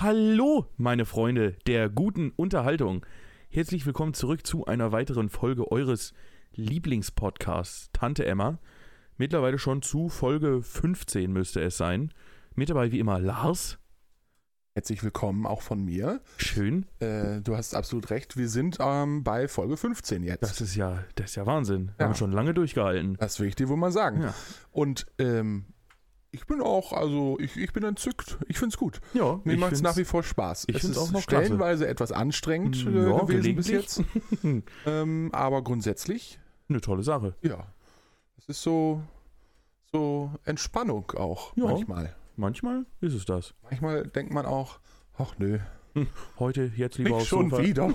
Hallo, meine Freunde der guten Unterhaltung. Herzlich willkommen zurück zu einer weiteren Folge eures Lieblingspodcasts Tante Emma. Mittlerweile schon zu Folge 15 müsste es sein. Mit dabei wie immer Lars. Herzlich willkommen auch von mir. Schön. Äh, du hast absolut recht. Wir sind ähm, bei Folge 15 jetzt. Das ist ja, das ist ja Wahnsinn. Wir Ja. haben schon lange durchgehalten. Das will ich dir wohl mal sagen. Ja. Und ähm, ich bin auch, also ich, ich bin entzückt. Ich finde es gut. Ja, Mir macht es nach wie vor Spaß. ich es find's auch noch klasse. stellenweise etwas anstrengend äh, Ja, gewesen bis jetzt. ähm, aber grundsätzlich, eine tolle Sache. ja. Es ist so, so Entspannung auch Ja. manchmal. Manchmal ist es das. Manchmal denkt man auch, ach nö, Heute, jetzt lieber aufs schon Sofa. wieder.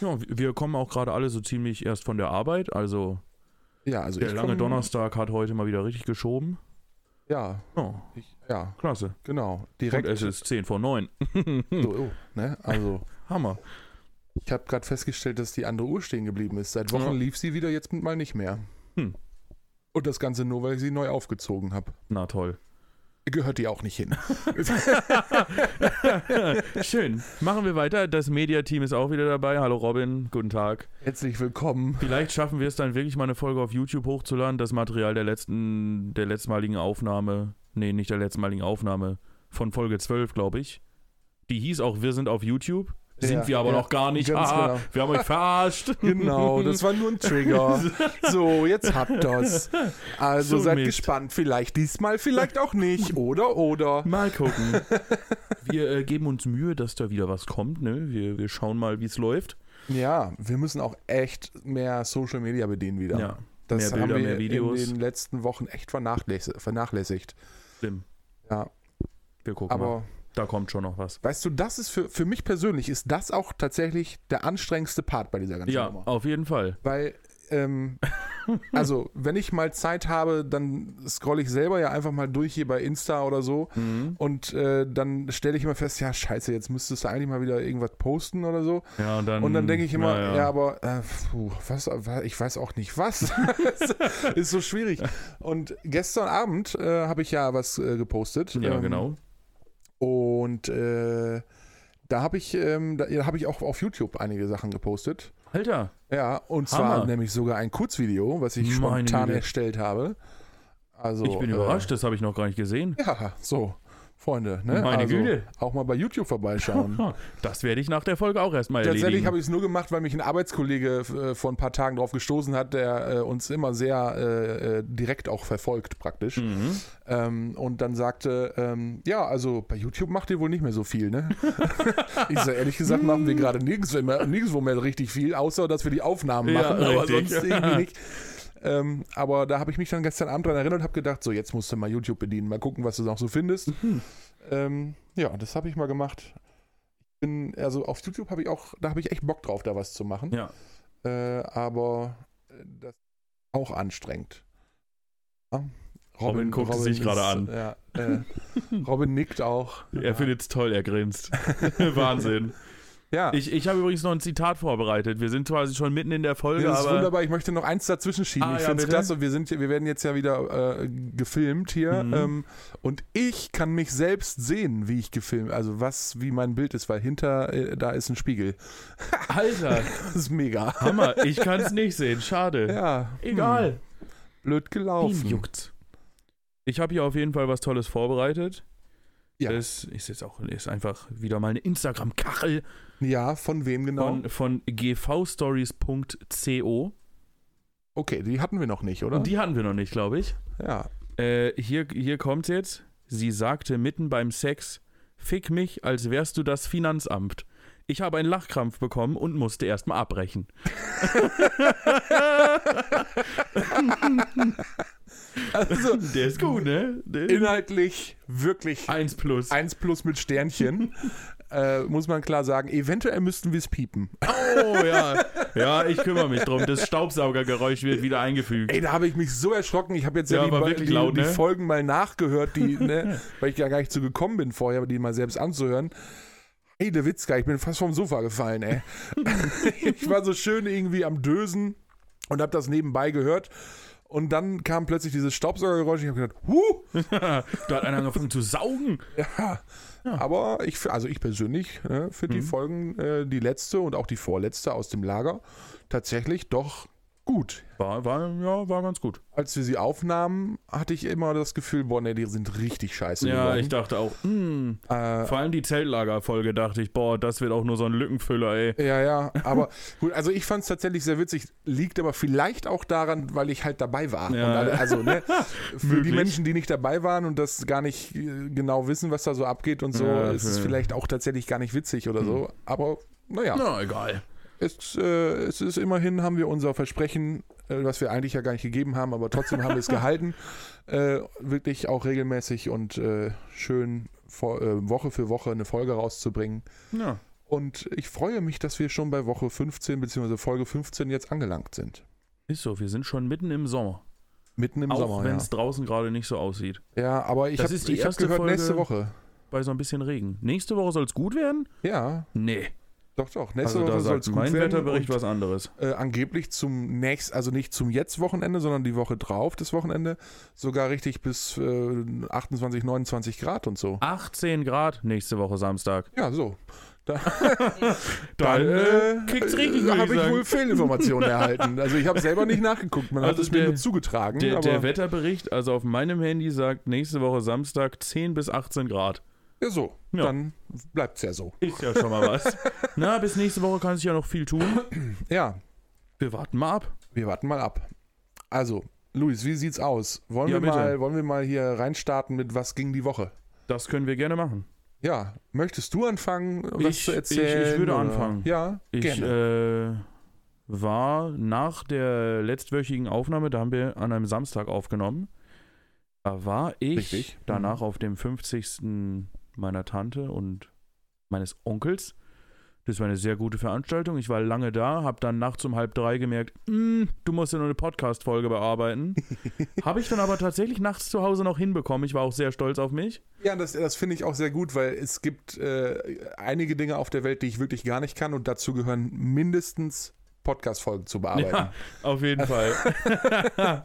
ja, wir kommen auch gerade alle so ziemlich erst von der Arbeit. Also ja, also der lange komm- Donnerstag hat heute mal wieder richtig geschoben. Ja, Oh, ich, ja, klasse. genau. Und Direkt es ist 10 vor 9. So, oh, ne? Also, Hammer. ich habe gerade festgestellt, dass die andere Uhr stehen geblieben ist. Seit Wochen Ja. lief sie wieder, jetzt mal nicht mehr. Hm. Und das Ganze nur, weil ich sie neu aufgezogen habe. Na toll. Gehört die auch nicht hin. Schön. Machen wir weiter. Das Mediateam ist auch wieder dabei. Hallo Robin, guten Tag. Herzlich willkommen. Vielleicht schaffen wir es dann wirklich mal eine Folge auf YouTube hochzuladen. Das Material der letzten, der letztmaligen Aufnahme. Nee, nicht der letztmaligen Aufnahme. Von Folge 12, glaube ich. Die hieß auch Wir sind auf YouTube. Sind Ja, wir aber ja, noch gar nicht. Ah, genau. Wir haben euch verarscht. Genau, das war nur ein Trigger. So, jetzt habt ihr's. Also So seid Mist. gespannt. Vielleicht diesmal, vielleicht auch nicht. Oder, oder. Mal gucken. Wir äh, geben uns Mühe, dass da wieder was kommt. Ne? Wir, wir schauen mal, wie es läuft. Ja, wir müssen auch echt mehr Social Media bedienen wieder. Ja, das mehr Bilder, haben wir mehr Videos. in den letzten Wochen echt vernachlässigt. schlimm. Ja, Wir gucken mal. Da kommt schon noch was. Weißt du, das ist für, für mich persönlich, ist das auch tatsächlich der anstrengendste Part bei dieser ganzen Ja, Nummer. auf jeden Fall. Weil, ähm, also, wenn ich mal Zeit habe, dann scrolle ich selber ja einfach mal durch hier bei Insta oder so. Mhm. Und äh, dann stelle ich immer fest, ja, scheiße, jetzt müsstest du eigentlich mal wieder irgendwas posten oder so. Ja, und dann, Und dann denke ich immer, na ja, aber äh, puh, was, ich weiß auch nicht was. ist so schwierig. Und gestern Abend äh, habe ich ja was äh, gepostet. Ja, Ähm, genau. Und äh, da habe ich, ähm, da habe ich auch auf YouTube einige Sachen gepostet. Alter, Ja, und zwar Hammer. nämlich sogar ein Kurzvideo, was ich Meine spontan Güte. erstellt habe. Also, ich bin äh, überrascht, das habe ich noch gar nicht gesehen. Ja, so, Freunde, ne? Meine also, Güte. Auch mal bei YouTube vorbeischauen. Das werde ich nach der Folge auch erstmal Tatsächlich erledigen. habe ich es nur gemacht, weil mich ein Arbeitskollege äh, vor ein paar Tagen drauf gestoßen hat, der äh, uns immer sehr äh, äh, direkt auch verfolgt praktisch. Mhm. Ähm, und dann sagte, ähm, ja, also bei YouTube macht ihr wohl nicht mehr so viel, ne? ich sage, ehrlich gesagt, machen wir gerade nirgends mehr, nirgendwo mehr richtig viel, außer dass wir die Aufnahmen Ja, machen, aber richtig. sonst irgendwie nicht. Ähm, aber da habe ich mich dann gestern Abend dran erinnert und habe gedacht, so jetzt musst du mal YouTube bedienen, mal gucken, was du noch so findest. Ähm, ja, das habe ich mal gemacht. Ich bin, also auf YouTube habe ich auch, da habe ich echt Bock drauf, da was zu machen. Ja. Äh, aber äh, das ist auch anstrengend. Ja. Robin guckt es sich gerade an. Ja, äh, Robin nickt auch. Er findet es toll, er grinst. Wahnsinn. Ja, Ich, ich habe übrigens noch ein Zitat vorbereitet. Wir sind quasi schon mitten in der Folge, das ist aber. wunderbar. Ich möchte noch eins dazwischen schieben. Ah, ich ja, finde es klasse. Wir, sind, wir werden jetzt ja wieder äh, gefilmt hier. Mhm. Ähm, und ich kann mich selbst sehen, wie ich gefilmt, also was, wie mein Bild ist, weil hinter äh, da ist ein Spiegel. Alter, Das ist mega. Hammer. Ich kann es nicht sehen. Schade. Ja. Egal. Hm, blöd gelaufen. Wen juckt's? Ich habe hier auf jeden Fall was Tolles vorbereitet. Ja. Das ist jetzt auch ist einfach wieder mal eine Instagram-Kachel Ja, von wem genau? von, von gvstories.co. okay, die hatten wir noch nicht, oder? Und die hatten wir noch nicht, glaube ich. ja. Äh, hier, hier kommt's jetzt. Sie sagte mitten beim Sex: Fick mich, als wärst du das Finanzamt. Ich habe einen Lachkrampf bekommen und musste erstmal abbrechen. Also Der ist gut, ne? Inhaltlich wirklich 1 plus. 1 plus mit Sternchen. Äh, muss man klar sagen, eventuell müssten wir es piepen. Oh ja. Ja, ich kümmere mich drum. Das Staubsaugergeräusch wird wieder eingefügt. Ey, da habe ich mich so erschrocken. Ich habe jetzt ja, Ja, die, die, laut, die ne? Folgen mal nachgehört, die, ne, weil ich ja gar nicht zu gekommen bin vorher, die mal selbst anzuhören. Hey, der Witzka, ich bin fast vom Sofa gefallen, ey. ich war so schön irgendwie am Dösen und habe das nebenbei gehört. Und dann kam plötzlich dieses Staubsaugergeräusch. Ich habe gedacht, huh, da hat einer angefangen zu saugen. ja. Ja. Aber ich, also ich persönlich äh, finde die Mhm. Folgen, äh, die letzte und auch die vorletzte aus dem Lager, tatsächlich doch gut. War, war, ja, war ganz gut. Als wir sie aufnahmen, hatte ich immer das Gefühl, boah, nee, die sind richtig scheiße Ja, geworden. ich dachte auch, hm, äh, vor allem die Zeltlagerfolge dachte ich, boah, das wird auch nur so ein Lückenfüller, ey. Ja, ja, aber gut, also ich fand es tatsächlich sehr witzig. Liegt aber vielleicht auch daran, weil ich halt dabei war. Ja. Alle, also, ne, für die. Menschen, die nicht dabei waren und das gar nicht äh, genau wissen, was da so abgeht und so, Ja, ist es vielleicht auch tatsächlich gar nicht witzig oder so. Aber naja, Na, egal. Es, äh, es ist immerhin, haben wir unser Versprechen, äh, was wir eigentlich ja gar nicht gegeben haben, aber trotzdem haben wir es gehalten, äh, wirklich auch regelmäßig und äh, schön vor, äh, Woche für Woche eine Folge rauszubringen. Ja. Und ich freue mich, dass wir schon bei Woche 15 bzw. Folge 15 jetzt angelangt sind. Ist so, wir sind schon mitten im Sommer. Mitten im auch Sommer. wenn Ja. es draußen gerade nicht so aussieht. ja, aber ich habe gehört, Folge- nächste Woche. Bei so ein bisschen Regen. Nächste Woche soll es gut werden? Ja, Nee. Doch, doch. Nächste Also da Woche soll es sagt gut mein werden. Wetterbericht was anderes. äh, angeblich zum nächsten, also nicht zum Jetzt-Wochenende, sondern die Woche drauf, das Wochenende, sogar richtig bis äh, 28, 29 Grad und so. 18 Grad nächste Woche Samstag. Ja, so. Da, Dann, äh, kickt's richtig, würd ich habe ich wohl Fehlinformationen erhalten. Also ich habe selber nicht nachgeguckt, man hat Also es mir nur zugetragen. Der, der Wetterbericht, also auf meinem Handy, sagt nächste Woche Samstag 10 bis 18 Grad. Ja, so, Ja. dann bleibt's ja so. Ist ja schon mal was. Na, bis nächste Woche kann sich ja noch viel tun. Ja, Wir warten mal ab. Wir warten mal ab. Also, Luis, wie sieht's aus? Wollen, Ja, wir, bitte. mal, wollen wir mal hier reinstarten mit Was ging die Woche? Das können wir gerne machen. Ja, möchtest du anfangen, was Ich- zu ich- erzählen? ich würde oder? anfangen. Ja, Ich gerne. äh, war nach der letztwöchigen Aufnahme, da haben wir an einem Samstag aufgenommen. Da war ich Richtig. danach Mhm. auf dem 50. meiner Tante und meines Onkels. Das war eine sehr gute Veranstaltung. Ich war lange da, habe dann nachts um halb drei gemerkt, "Mm, du musst ja noch eine Podcast-Folge bearbeiten. habe ich dann aber tatsächlich nachts zu Hause noch hinbekommen. Ich war auch sehr stolz auf mich. ja, das, das finde ich auch sehr gut, weil es gibt äh, einige Dinge auf der Welt, die ich wirklich gar nicht kann und dazu gehören mindestens Podcast-Folgen zu bearbeiten. Ja, auf jeden Fall.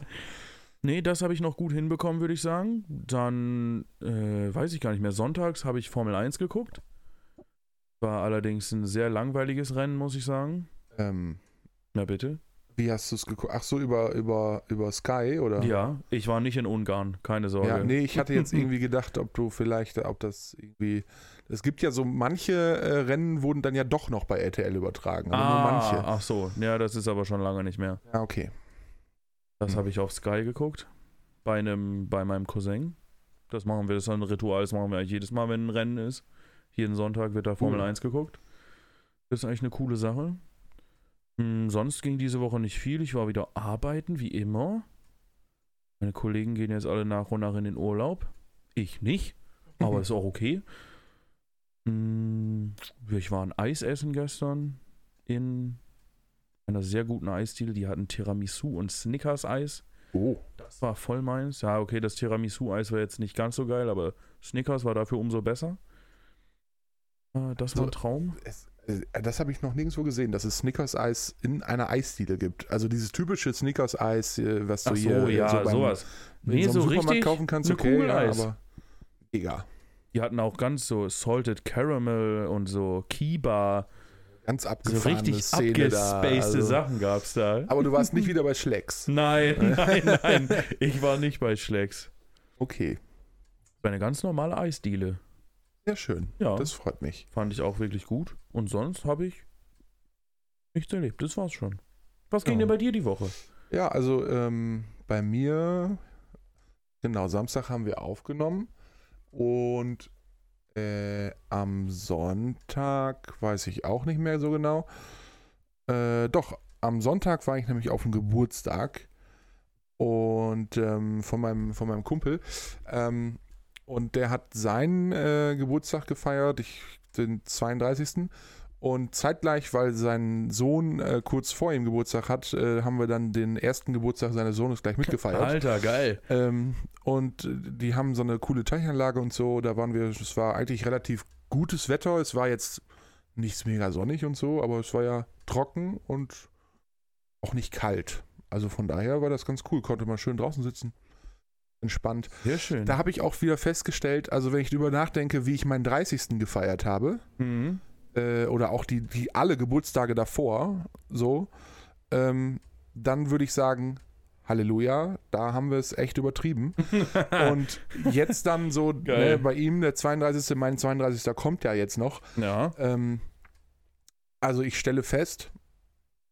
nee, das habe ich noch gut hinbekommen, würde ich sagen. Dann äh, weiß ich gar nicht mehr. Sonntags habe ich Formel 1 geguckt. War allerdings ein sehr langweiliges Rennen, muss ich sagen. Ähm, Na bitte. wie hast du es geguckt? Ach so, über, über, über Sky oder? Ja, ich war nicht in Ungarn, keine Sorge. Ja, nee, ich hatte jetzt irgendwie gedacht, ob du vielleicht, ob das irgendwie. Es gibt ja so manche äh, Rennen wurden dann ja doch noch bei RTL übertragen, aber nur ah, manche. ach so. Ja, das ist aber schon lange nicht mehr. Ja, okay. Das Hm. habe ich auf Sky geguckt. Bei einem, bei meinem Cousin. Das machen wir, das ist ein Ritual, das machen wir eigentlich jedes Mal, wenn ein Rennen ist. Jeden Sonntag wird da Formel Cool. 1 geguckt. Das ist eigentlich eine coole Sache. Hm, sonst ging diese Woche nicht viel. Ich war wieder arbeiten, wie immer. Meine Kollegen gehen jetzt alle nach und nach in den Urlaub. Ich nicht, aber ist auch okay. Hm, ich war ein Eis essen gestern in einer sehr guten Eisdiele. Die hatten Tiramisu und Snickers-Eis. Oh. Das war voll meins. Ja, okay, das Tiramisu-Eis war jetzt nicht ganz so geil, aber Snickers war dafür umso besser. Äh, Das war ein So. Traum. Es, äh, das habe ich noch nirgendwo gesehen, dass es Snickers-Eis in einer Eisdiele gibt. Also dieses typische Snickers-Eis, äh, was du Ach so, hier äh, ja, so beim, sowas. Nee, so so Supermarkt richtig. kaufen kannst. Okay, ja, aber mega. Die hatten auch ganz so Salted Caramel und so Kiba. Ganz So abgefahrene richtig Szene da. Also. Sachen gab's da. Aber du warst nicht wieder bei Schlecks. Nein, nein, nein. Ich war nicht bei Schlecks. Okay, eine ganz normale Eisdiele. sehr schön. Ja, Das freut mich. fand ich auch wirklich gut. Und sonst habe ich nichts erlebt. Das war's schon. Was ging Ja. denn bei dir die Woche? Ja, also ähm, bei mir, genau, Samstag haben wir aufgenommen und äh, am Sonntag weiß ich auch nicht mehr so genau. Äh, doch, am Sonntag war ich nämlich auf dem Geburtstag und ähm, von, meinem, von meinem Kumpel. Ähm, und der hat seinen äh, Geburtstag gefeiert, ich, den 32. Und zeitgleich, weil sein Sohn äh, kurz vor ihm Geburtstag hat, äh, haben wir dann den ersten Geburtstag seines Sohnes gleich mitgefeiert. Alter, geil. Ähm, und die haben so eine coole Teichanlage und so. Da waren wir, es war eigentlich relativ gutes Wetter. Es war jetzt nichts mega sonnig und so, aber es war ja trocken und auch nicht kalt. also von daher war das ganz cool. Konnte man schön draußen sitzen. Entspannt. Sehr schön. Da habe ich auch wieder festgestellt, also wenn ich darüber nachdenke, wie ich meinen 30. gefeiert habe, mhm. Äh, oder auch die, die alle Geburtstage davor, so, ähm, dann würde ich sagen, Halleluja, da haben wir es echt übertrieben. Und jetzt dann so, ne, bei ihm, der 32., mein 32. kommt ja jetzt noch. ja. Ähm, also ich stelle fest,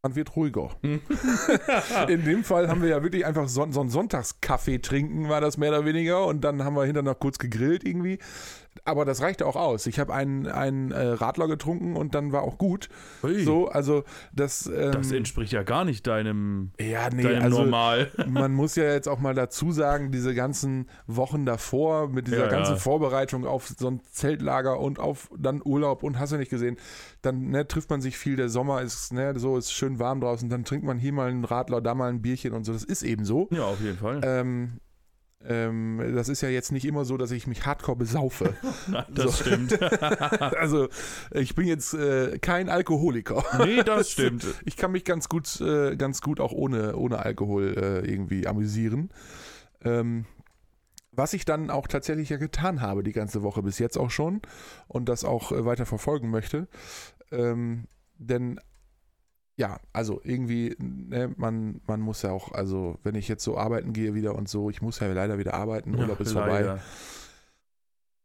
man wird ruhiger. In dem Fall haben wir ja wirklich einfach so, so einen Sonntagskaffee trinken, war das mehr oder weniger. Und dann haben wir hinterher noch kurz gegrillt irgendwie. Aber das reichte auch aus. Ich habe einen, einen äh, Radler getrunken und dann war auch gut. Ui, So, also das. Ähm, das entspricht ja gar nicht deinem, ja, nee, deinem also Normal. man muss ja jetzt auch mal dazu sagen, diese ganzen Wochen davor mit dieser Ja, ganzen ja. Vorbereitung auf so ein Zeltlager und auf dann Urlaub und hast du nicht gesehen, dann ne, trifft man sich viel, der Sommer ist, ne, so ist schön warm draußen, dann trinkt man hier mal einen Radler, da mal ein Bierchen und so, das ist eben so. Ja, auf jeden Fall. Ähm, ähm, das ist ja jetzt nicht immer so, dass ich mich hardcore besaufe. Nein, das so. stimmt. also ich bin jetzt äh, kein Alkoholiker. nee, das stimmt. Ich kann mich ganz gut, äh, ganz gut auch ohne, ohne Alkohol äh, irgendwie amüsieren. Ähm, was ich dann auch tatsächlich ja getan habe, die ganze Woche bis jetzt auch schon und das auch äh, weiter verfolgen möchte. Ähm, denn ja, also irgendwie, ne, man, man muss ja auch, also wenn ich jetzt so arbeiten gehe wieder und so, ich muss ja leider wieder arbeiten, Urlaub ist vorbei.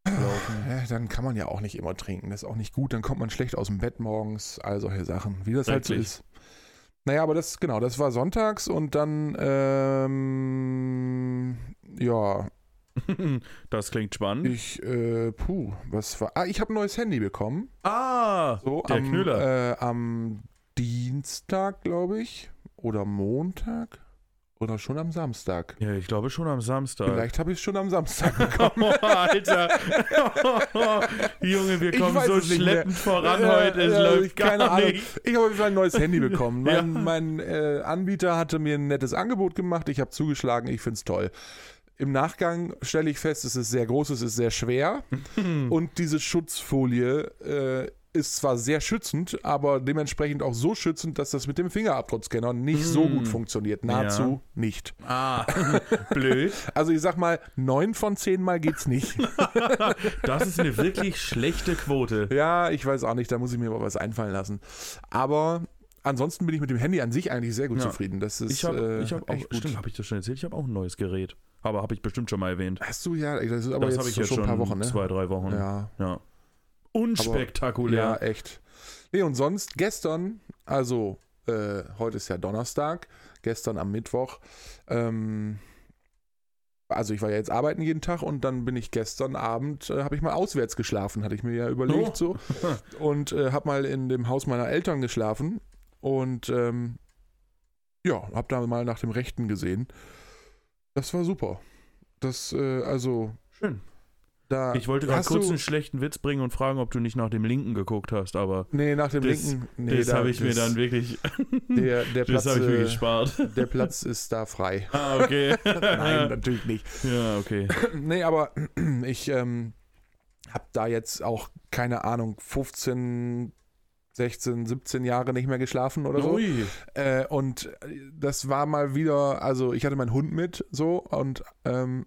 Ja, dann kann man ja auch nicht immer trinken. Das ist auch nicht gut. Dann kommt man schlecht aus dem Bett morgens. All solche Sachen. Wie das halt so ist. Naja, aber das, genau, das war sonntags und dann, ähm, ja, Das klingt spannend. ich, äh, puh, was war, ah, ich habe ein neues Handy bekommen. ah, So, der am, Knüller. Äh, am Dienstag, glaube ich, oder Montag oder schon am Samstag. ja, ich glaube schon am Samstag. Vielleicht habe ich es schon am Samstag bekommen. Oh, Alter. Junge, wir kommen so mehr. schleppend voran Ja, heute. Es ja, läuft ich- gar keine Ahnung. nicht. Ich habe auf jeden Fall ein neues Handy bekommen. Mein, Ja. mein äh, Anbieter hatte mir ein nettes Angebot gemacht. Ich habe zugeschlagen. Ich finde es toll. Im Nachgang stelle ich fest, es ist sehr groß, es ist sehr schwer. Und diese Schutzfolie äh, ist zwar sehr schützend, aber dementsprechend auch so schützend, dass das mit dem Fingerabdruckscanner nicht so Mm. gut funktioniert. Nahezu nicht. Ah, blöd. Also ich sag mal, neun von zehn Mal geht's nicht. Das ist eine wirklich schlechte Quote. Ja, ich weiß auch nicht, da muss ich mir mal was einfallen lassen. Aber ansonsten bin ich mit dem Handy an sich eigentlich sehr gut Ja. zufrieden. Das ist Ich habe äh, hab auch, gut. stimmt, habe ich das schon erzählt? Ich habe auch ein neues Gerät. Aber habe ich bestimmt schon mal erwähnt. Hast du ja, das ist aber das jetzt, habe ich jetzt schon ein paar Wochen, ne? zwei, drei Wochen. Ja, Ja. Unspektakulär. ja, echt. Nee, und sonst gestern, also äh, heute ist ja Donnerstag, gestern am Mittwoch, ähm, also ich war ja jetzt arbeiten jeden Tag und dann bin ich gestern Abend, äh, habe ich mal auswärts geschlafen, hatte ich mir ja überlegt Oh. so. Und äh, habe mal in dem Haus meiner Eltern geschlafen und ähm, ja, habe da mal nach dem Rechten gesehen. Das war super. Das, äh, also, Schön. Da. Ich wollte gerade kurz einen schlechten Witz bringen und fragen, ob du nicht nach dem Linken geguckt hast, aber Nee, nach dem Das- linken. Nee, das da- habe ich mir das- dann wirklich, Der, der, das Platz, habe ich mir äh, gespart. der Platz ist da frei. Ah, okay. Nein, natürlich nicht. Ja, okay. Nee, aber ich ähm, habe da jetzt auch, keine Ahnung, 15, 16, 17 Jahre nicht mehr geschlafen oder so. Ui. Äh, und das war mal wieder, also ich hatte meinen Hund mit so und ähm,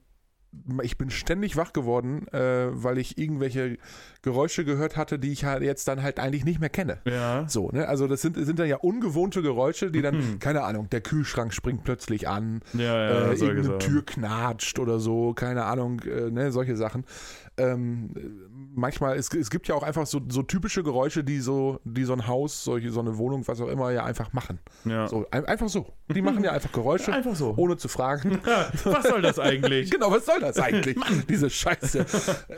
ich bin ständig wach geworden, äh, weil ich irgendwelche Geräusche gehört hatte, die ich halt jetzt dann halt eigentlich nicht mehr kenne. Ja. So, ne? Also das sind, sind dann ja ungewohnte Geräusche, die dann, Mhm. keine Ahnung, der Kühlschrank springt plötzlich an, Ja, ja, äh, irgendeine. Tür knatscht oder so, keine Ahnung, äh, ne, solche Sachen. Ähm, manchmal, es, es gibt ja auch einfach so, so typische Geräusche, die so, die so ein Haus, solche, so eine Wohnung, was auch immer, ja einfach machen. Ja. So, ein, einfach so. Die machen ja einfach Geräusche, Einfach so. ohne zu fragen. Was soll das eigentlich? Genau, was soll das eigentlich? Diese Scheiße.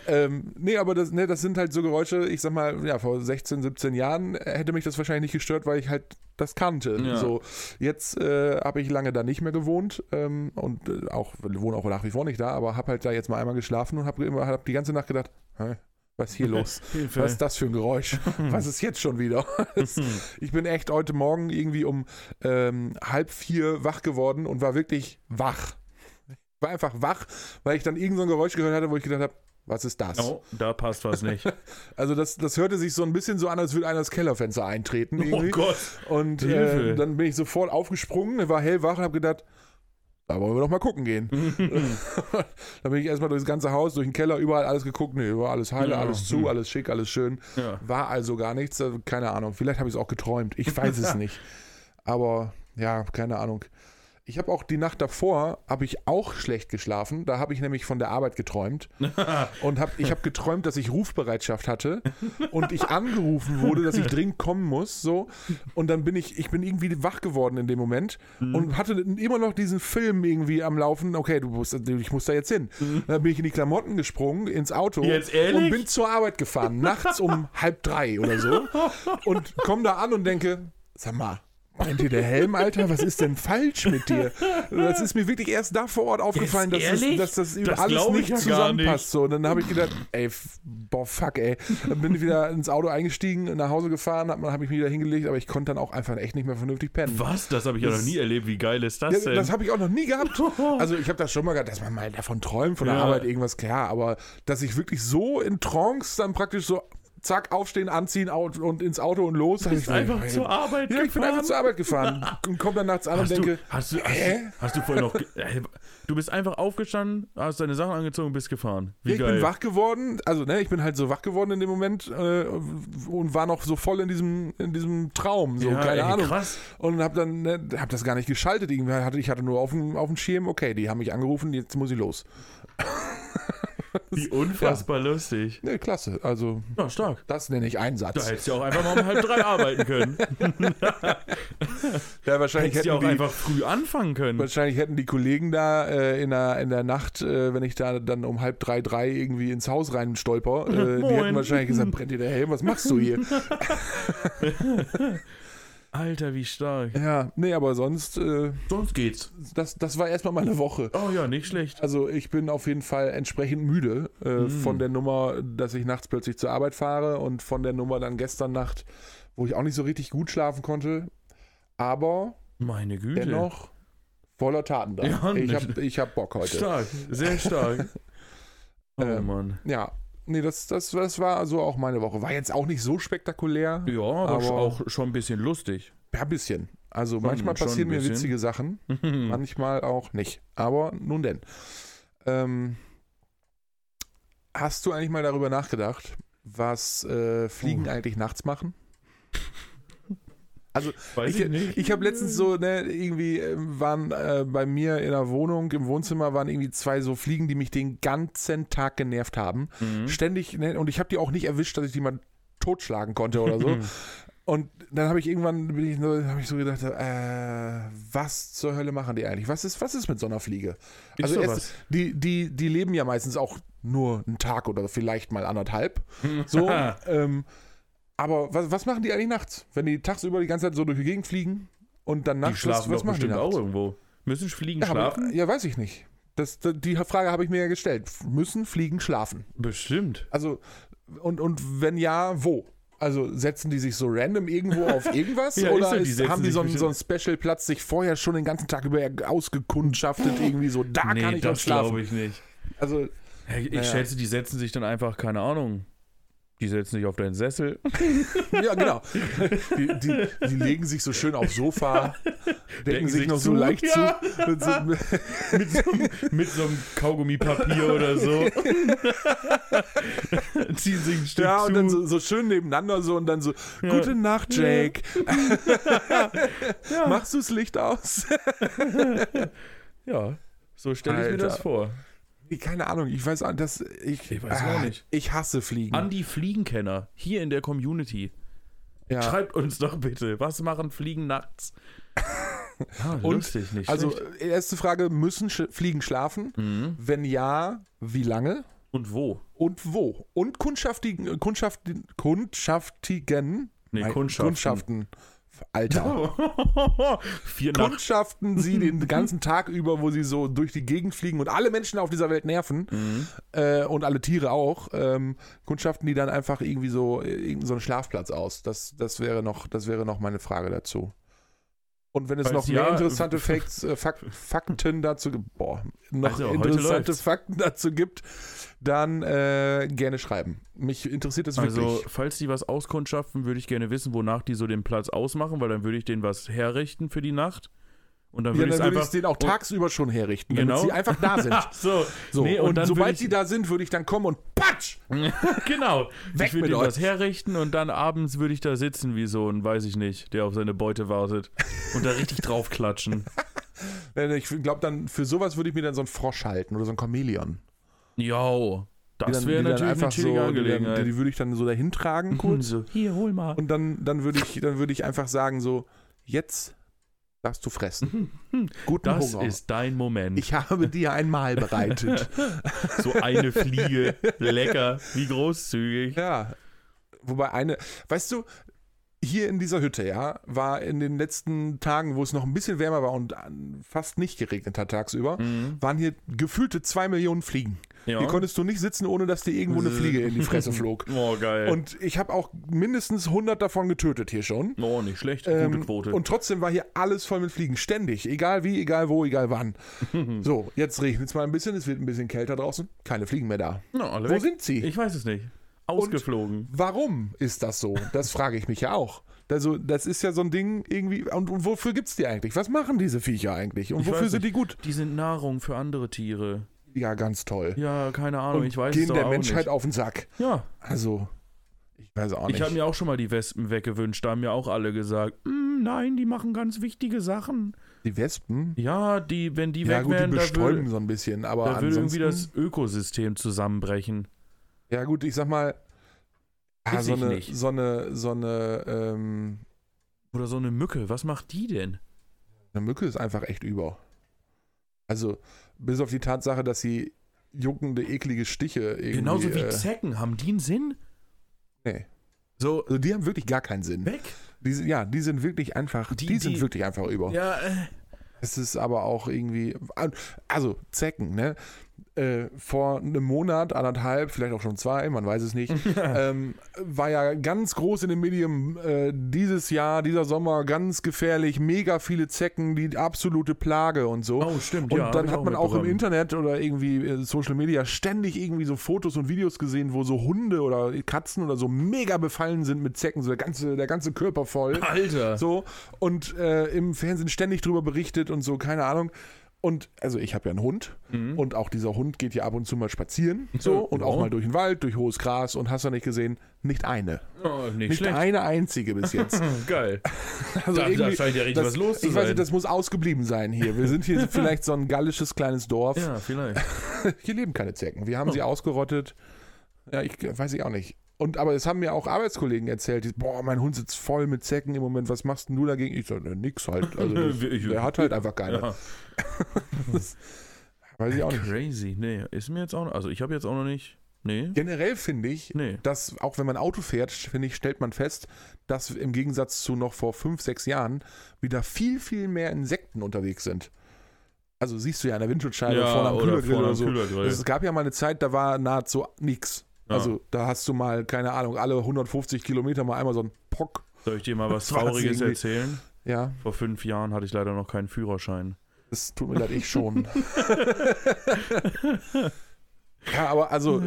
ähm, nee, aber das, ne, das sind halt so Geräusche, ich sag mal, ja, vor 16, 17 Jahren hätte mich das wahrscheinlich nicht gestört, weil ich halt das kannte. Ja. So, jetzt äh, habe ich lange da nicht mehr gewohnt ähm, und äh, auch wohne auch nach wie vor nicht da, aber habe halt da jetzt mal einmal geschlafen und habe immer hab die ganze Nacht gedacht, Hä, was ist hier los? Was ist das für ein Geräusch? Was ist jetzt schon wieder? Ich bin echt heute Morgen irgendwie um ähm, halb vier wach geworden und war wirklich wach. Ich war einfach wach, weil ich dann irgend so ein Geräusch gehört hatte, wo ich gedacht habe, Was ist das? Oh, da passt was nicht. Also das, das hörte sich so ein bisschen so an, als würde einer das Kellerfenster eintreten. Irgendwie. Oh Gott. Und äh, dann bin ich sofort aufgesprungen, war hellwach und habe gedacht, da wollen wir doch mal gucken gehen. dann bin ich erstmal durchs ganze Haus, durch den Keller, überall alles geguckt. Nee, war alles heile, Ja. alles zu, alles schick, alles schön. Ja. War also gar nichts, also keine Ahnung. Vielleicht habe ich es auch geträumt. Ich weiß es nicht. Aber ja, keine Ahnung. Ich habe auch die Nacht davor, habe ich auch schlecht geschlafen. Da habe ich nämlich von der Arbeit geträumt. Und hab, ich habe geträumt, dass ich Rufbereitschaft hatte und ich angerufen wurde, dass ich dringend kommen muss. So. Und dann bin ich, ich bin irgendwie wach geworden in dem Moment Mhm. und hatte immer noch diesen Film irgendwie am Laufen. Okay, du musst, ich muss da jetzt hin. Dann bin ich in die Klamotten gesprungen, ins Auto Mhm. Jetzt und bin zur Arbeit gefahren, nachts um halb drei oder so. Und komme da an und denke, sag mal, dir der Helm, Alter? Was ist denn falsch mit dir? Das ist mir wirklich erst da vor Ort aufgefallen, dass das, ehrlich? dass das, Das alles nicht ja zusammenpasst. So, und dann habe ich gedacht, ey, boah, fuck, ey. Dann bin ich wieder ins Auto eingestiegen, nach Hause gefahren, habe hab ich mich wieder hingelegt, aber ich konnte dann auch einfach echt nicht mehr vernünftig pennen. Was? Das habe ich ja noch nie erlebt. Wie geil ist das Ja, denn? das habe ich auch noch nie gehabt. Also ich habe das schon mal gehabt, dass man mal davon träumt, von der Ja. Arbeit irgendwas, klar, aber dass ich wirklich so in Trance dann praktisch so zack, aufstehen, anziehen und ins Auto und los. Du bist einfach zur Arbeit Ja, ich bin einfach gefahren. zur Arbeit gefahren und komme dann nachts an Hast und du, denke, hast, du, hast, hä? du, hast du vorher noch. äh, Du bist einfach aufgestanden, hast deine Sachen angezogen und bist gefahren. Wie Ja, ich geil. bin wach geworden, also ne, ich bin halt so wach geworden in dem Moment äh, und war noch so voll in diesem, in diesem Traum, so ja, keine ey, Ahnung. krass. Und hab dann, ne, hab das gar nicht geschaltet. Irgendwie hatte, ich hatte nur auf dem, auf dem Schirm, okay, die haben mich angerufen, jetzt muss ich los. Wie unfassbar lustig. Ne, klasse. Also, Ja, stark. das nenne ich Da Einsatz. hättest du ja auch einfach mal um halb drei arbeiten können. Ja, wahrscheinlich Hättest du ja hätten auch die, einfach früh anfangen können. Wahrscheinlich hätten die Kollegen da äh, in, der, in der Nacht, äh, wenn ich da dann um halb drei, drei irgendwie ins Haus rein stolper, äh, die hätten wahrscheinlich gesagt, brennt dir der Helm, was machst du hier? Alter, wie stark. ja, nee, aber sonst, äh, Sonst geht's. das, das war erstmal meine Woche. Oh ja, nicht schlecht. Also ich bin auf jeden Fall entsprechend müde äh, Mm. von der Nummer, dass ich nachts plötzlich zur Arbeit fahre und von der Nummer dann gestern Nacht, wo ich auch nicht so richtig gut schlafen konnte. Aber Meine Güte. dennoch voller Taten da. Ja, ich habe ich hab Bock heute. Stark, sehr stark. Oh Ähm, Mann. Ja, nee, das, das, das war also auch meine Woche. War jetzt auch nicht so spektakulär. Ja, aber, aber- auch schon ein bisschen lustig. Ja, ein bisschen. Also Schon- manchmal schon passieren mir witzige Sachen, Hm. manchmal auch nicht. Aber nun denn. Ähm, hast du eigentlich mal darüber nachgedacht, was äh, Fliegen Oh. eigentlich nachts machen? Also Weiß ich, ich ich habe letztens so, ne, irgendwie äh, waren äh, bei mir in der Wohnung, im Wohnzimmer waren irgendwie zwei so Fliegen, die mich den ganzen Tag genervt haben. Mhm. Ständig, ne, und ich habe die auch nicht erwischt, dass ich die mal totschlagen konnte oder so. Und dann habe ich irgendwann bin ich habe ich so gedacht, äh, was zur Hölle machen die eigentlich? Was ist, was ist mit so einer Fliege? Ist Also erst, die, die, die leben ja meistens auch nur einen Tag oder vielleicht mal anderthalb. So. ähm, aber was, was machen die eigentlich nachts? Wenn die tagsüber die ganze Zeit so durch die Gegend fliegen und dann die nachts, schlafen was, was machen die nachts? auch irgendwo. Müssen Fliegen Ja, aber, schlafen? ja, weiß ich nicht. Das, die Frage habe ich mir ja gestellt. Müssen Fliegen schlafen? Bestimmt. Also, und, und wenn ja, wo? Also setzen die sich so random irgendwo auf irgendwas? Ja, oder die ist, setzen haben die so einen, so einen Special-Platz sich vorher schon den ganzen Tag über ausgekundschaftet? Irgendwie so, da kann nee, ich auch das glaube schlafen. ich nicht. Also, Ich Naja. schätze, die setzen sich dann einfach, keine Ahnung. Die setzen sich auf deinen Sessel. ja, genau. Die, die, die legen sich so schön aufs Sofa, decken, Decken sich sich noch so zu. leicht Ja. zu. Und sind, mit, so, einem- mit so einem Kaugummipapier oder so. Ziehen sich ein Stück ja, zu. und dann so, so schön nebeneinander so und dann so, Ja. gute Nacht, Jake. ja. Machst du das Licht aus? ja, so stelle ich mir das vor. Keine Ahnung, ich weiß auch, dass ich, Ich weiß auch nicht. Ich hasse Fliegen. An die Fliegenkenner hier in der Community. ja. Schreibt uns doch bitte, was machen Fliegen nachts? Ah, Und, lustig, nicht Also, schlecht. erste Frage: Müssen Sch Fliegen schlafen? Mhm. Wenn ja, wie lange? Und wo? Und wo? Und kundschaftigen, kundschaftigen, kundschaftigen, Nee, Kundschaften. Kundschaften. Alter. Kundschaften sie den ganzen Tag über, wo sie so durch die Gegend fliegen und alle Menschen auf dieser Welt nerven Mhm. äh, und alle Tiere auch. Ähm, kundschaften die dann einfach irgendwie so, äh, irgendeinen so einen Schlafplatz aus? Das, das, wäre noch, das wäre noch meine Frage dazu. Und wenn es Falls noch mehr ja, interessante Facts, äh, Fak Fakten dazu gibt, boah, noch Also, interessante. Fakten dazu gibt, dann äh, gerne schreiben. Mich interessiert das wirklich. Also, falls die was auskundschaften, würde ich gerne wissen, wonach die so den Platz ausmachen, weil dann würde ich denen was herrichten für die Nacht. Und dann ja, würde dann ich es würde ich einfach. es denen auch tagsüber schon herrichten, Genau. damit sie einfach da sind. So, So, nee, und, und, sobald sie da sind, würde ich dann kommen und patsch! genau. Weg ich würde mit denen euch. was herrichten und dann abends würde ich da sitzen wie so ein, weiß ich nicht, der auf seine Beute wartet und da richtig draufklatschen. Äh, Ich glaube, dann für sowas würde ich mir dann so einen Frosch halten oder so ein Chamäleon. Jo, das wäre natürlich eine einfach chillige so, Angelegenheit. die, die würde ich dann so dahin tragen kurz. so, hier, hol mal. Und dann, dann würde ich, dann würde ich einfach sagen so, jetzt darfst du fressen. Guten Das Hunger. ist dein Moment. ich habe dir ein Mahl bereitet. so eine Fliege, lecker, wie großzügig. ja. Wobei eine, weißt du, hier in dieser Hütte, ja, war in den letzten Tagen, wo es noch ein bisschen wärmer war und fast nicht geregnet hat tagsüber, Mhm. waren hier gefühlte zwei Millionen Fliegen. Ja. Hier konntest du nicht sitzen, ohne dass dir irgendwo eine Fliege in die Fresse flog. Oh, geil. Und ich habe auch mindestens 100 davon getötet hier schon. oh, nicht schlecht, Ähm, gute Quote. Und trotzdem war hier alles voll mit Fliegen. Ständig. Egal wie, egal wo, egal wann. so, jetzt regnet es mal ein bisschen. Es wird ein bisschen kälter draußen. Keine Fliegen mehr da. Na, Wo weg. sind sie? Ich weiß es nicht. Ausgeflogen. Warum ist das so? Das frage ich mich ja auch. Also, das ist ja so ein Ding irgendwie. Und, und wofür gibt's die eigentlich? Was machen diese Viecher eigentlich? Und Ich wofür sind die gut? Die sind Nahrung für andere Tiere. Ja, ganz toll. Ja, keine Ahnung, und ich weiß gehen es der Menschheit nicht. auf den Sack. Ja, Also, ich weiß auch nicht. ich habe mir auch schon mal die Wespen weggewünscht. Da haben mir auch alle gesagt, "Mm, nein, die machen ganz wichtige Sachen. die Wespen? Ja, die, wenn die ja, weg gut, die wären, da bestäuben würde, so ein bisschen. Aber da würde irgendwie das Ökosystem zusammenbrechen. Ja, gut, ich sag mal. Weiß so, eine, so eine, so eine, ähm, Oder so eine Mücke, was macht die denn? eine Mücke ist einfach echt über. Also, bis auf die Tatsache, dass sie juckende, eklige Stiche irgendwie. Genauso wie äh, Zecken, haben die einen Sinn? Nee. So, Also, die haben wirklich gar keinen Sinn. weg? Die, ja, die sind wirklich einfach, die, Die- sind die- wirklich einfach über. Ja, äh, Es ist aber auch irgendwie, also Zecken, ne? Äh, vor einem Monat, anderthalb, vielleicht auch schon zwei, man weiß es nicht, ähm, war ja ganz groß in den Medien äh, dieses Jahr, dieser Sommer, ganz gefährlich, mega viele Zecken, die absolute Plage und so. oh, stimmt, Und ja. dann hat man auch im. Internet oder irgendwie äh, Social Media ständig irgendwie so Fotos und Videos gesehen, wo so Hunde oder Katzen oder so mega befallen sind mit Zecken, so der ganze, der ganze Körper voll. Alter. So, und äh, im Fernsehen ständig drüber berichtet und so, keine Ahnung. Und also ich habe ja einen Hund Mhm. und auch dieser Hund geht ja ab und zu mal spazieren. So, und auch Ja. mal durch den Wald, durch hohes Gras und hast du nicht gesehen, nicht eine. Oh, nicht, Nicht eine einzige bis jetzt. Geil. Also da, da irgendwie- scheint ja richtig das, was los zu ich weiß sein. nicht, das muss ausgeblieben sein hier. Wir sind hier vielleicht so ein gallisches kleines Dorf. ja, vielleicht. Hier leben keine Zecken. Wir haben Oh. sie ausgerottet. Ja, ich weiß ich auch nicht. Und aber es haben mir auch Arbeitskollegen erzählt, die, boah, mein Hund sitzt voll mit Zecken im Moment, was machst denn du dagegen? Ich so, ne, nix halt. Also das, der hat halt einfach keine. Ja. Weiß ich auch nicht. Crazy. Nee, ist mir jetzt auch noch. Also ich habe jetzt auch noch nicht. Nee. Generell finde ich, Nee. dass auch wenn man Auto fährt, finde ich, stellt man fest, dass im Gegensatz zu noch vor fünf, sechs Jahren wieder viel, viel mehr Insekten unterwegs sind. Also siehst du ja an der Windschutzscheibe vorne am Kühlergrill oder am so. Es gab ja mal eine Zeit, da war nahezu nichts. Ja. Also da hast du mal, keine Ahnung, alle 150 Kilometer mal einmal so ein Pock. Soll ich dir mal was Trauriges erzählen? Ja, Vor fünf Jahren hatte ich leider noch keinen Führerschein. das tut mir leid, ich schon. ja, aber also,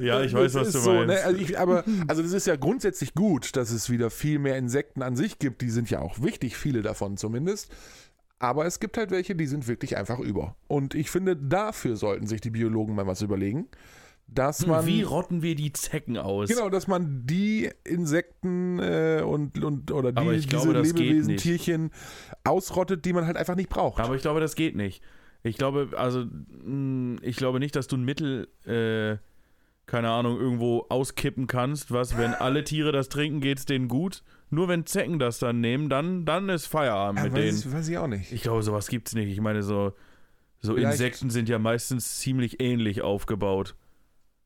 Ja, ich weiß, was du so, meinst. Ne? Also, ich, aber, also das ist ja grundsätzlich gut, dass es wieder viel mehr Insekten an sich gibt. Die sind ja auch wichtig, viele davon zumindest. Aber es gibt halt welche, die sind wirklich einfach über. Und ich finde, dafür sollten sich die Biologen mal was überlegen, dass man Hm, Wie rotten wir die Zecken aus? genau, dass man die Insekten äh, und, und oder die, glaube, diese Lebewesen. Tierchen ausrottet, die man halt einfach nicht braucht. Aber ich glaube, das geht nicht. Ich glaube, also, mh, ich glaube nicht, dass du ein Mittel, äh, keine Ahnung, irgendwo auskippen kannst, was, wenn alle Tiere das trinken, geht's denen gut. Nur wenn Zecken das dann nehmen, dann, dann ist Feierabend Ja, mit denen. ich, weiß ich auch nicht. Ich glaube, sowas gibt's nicht. Ich meine, so, so Vielleicht- Insekten sind ja meistens ziemlich ähnlich aufgebaut.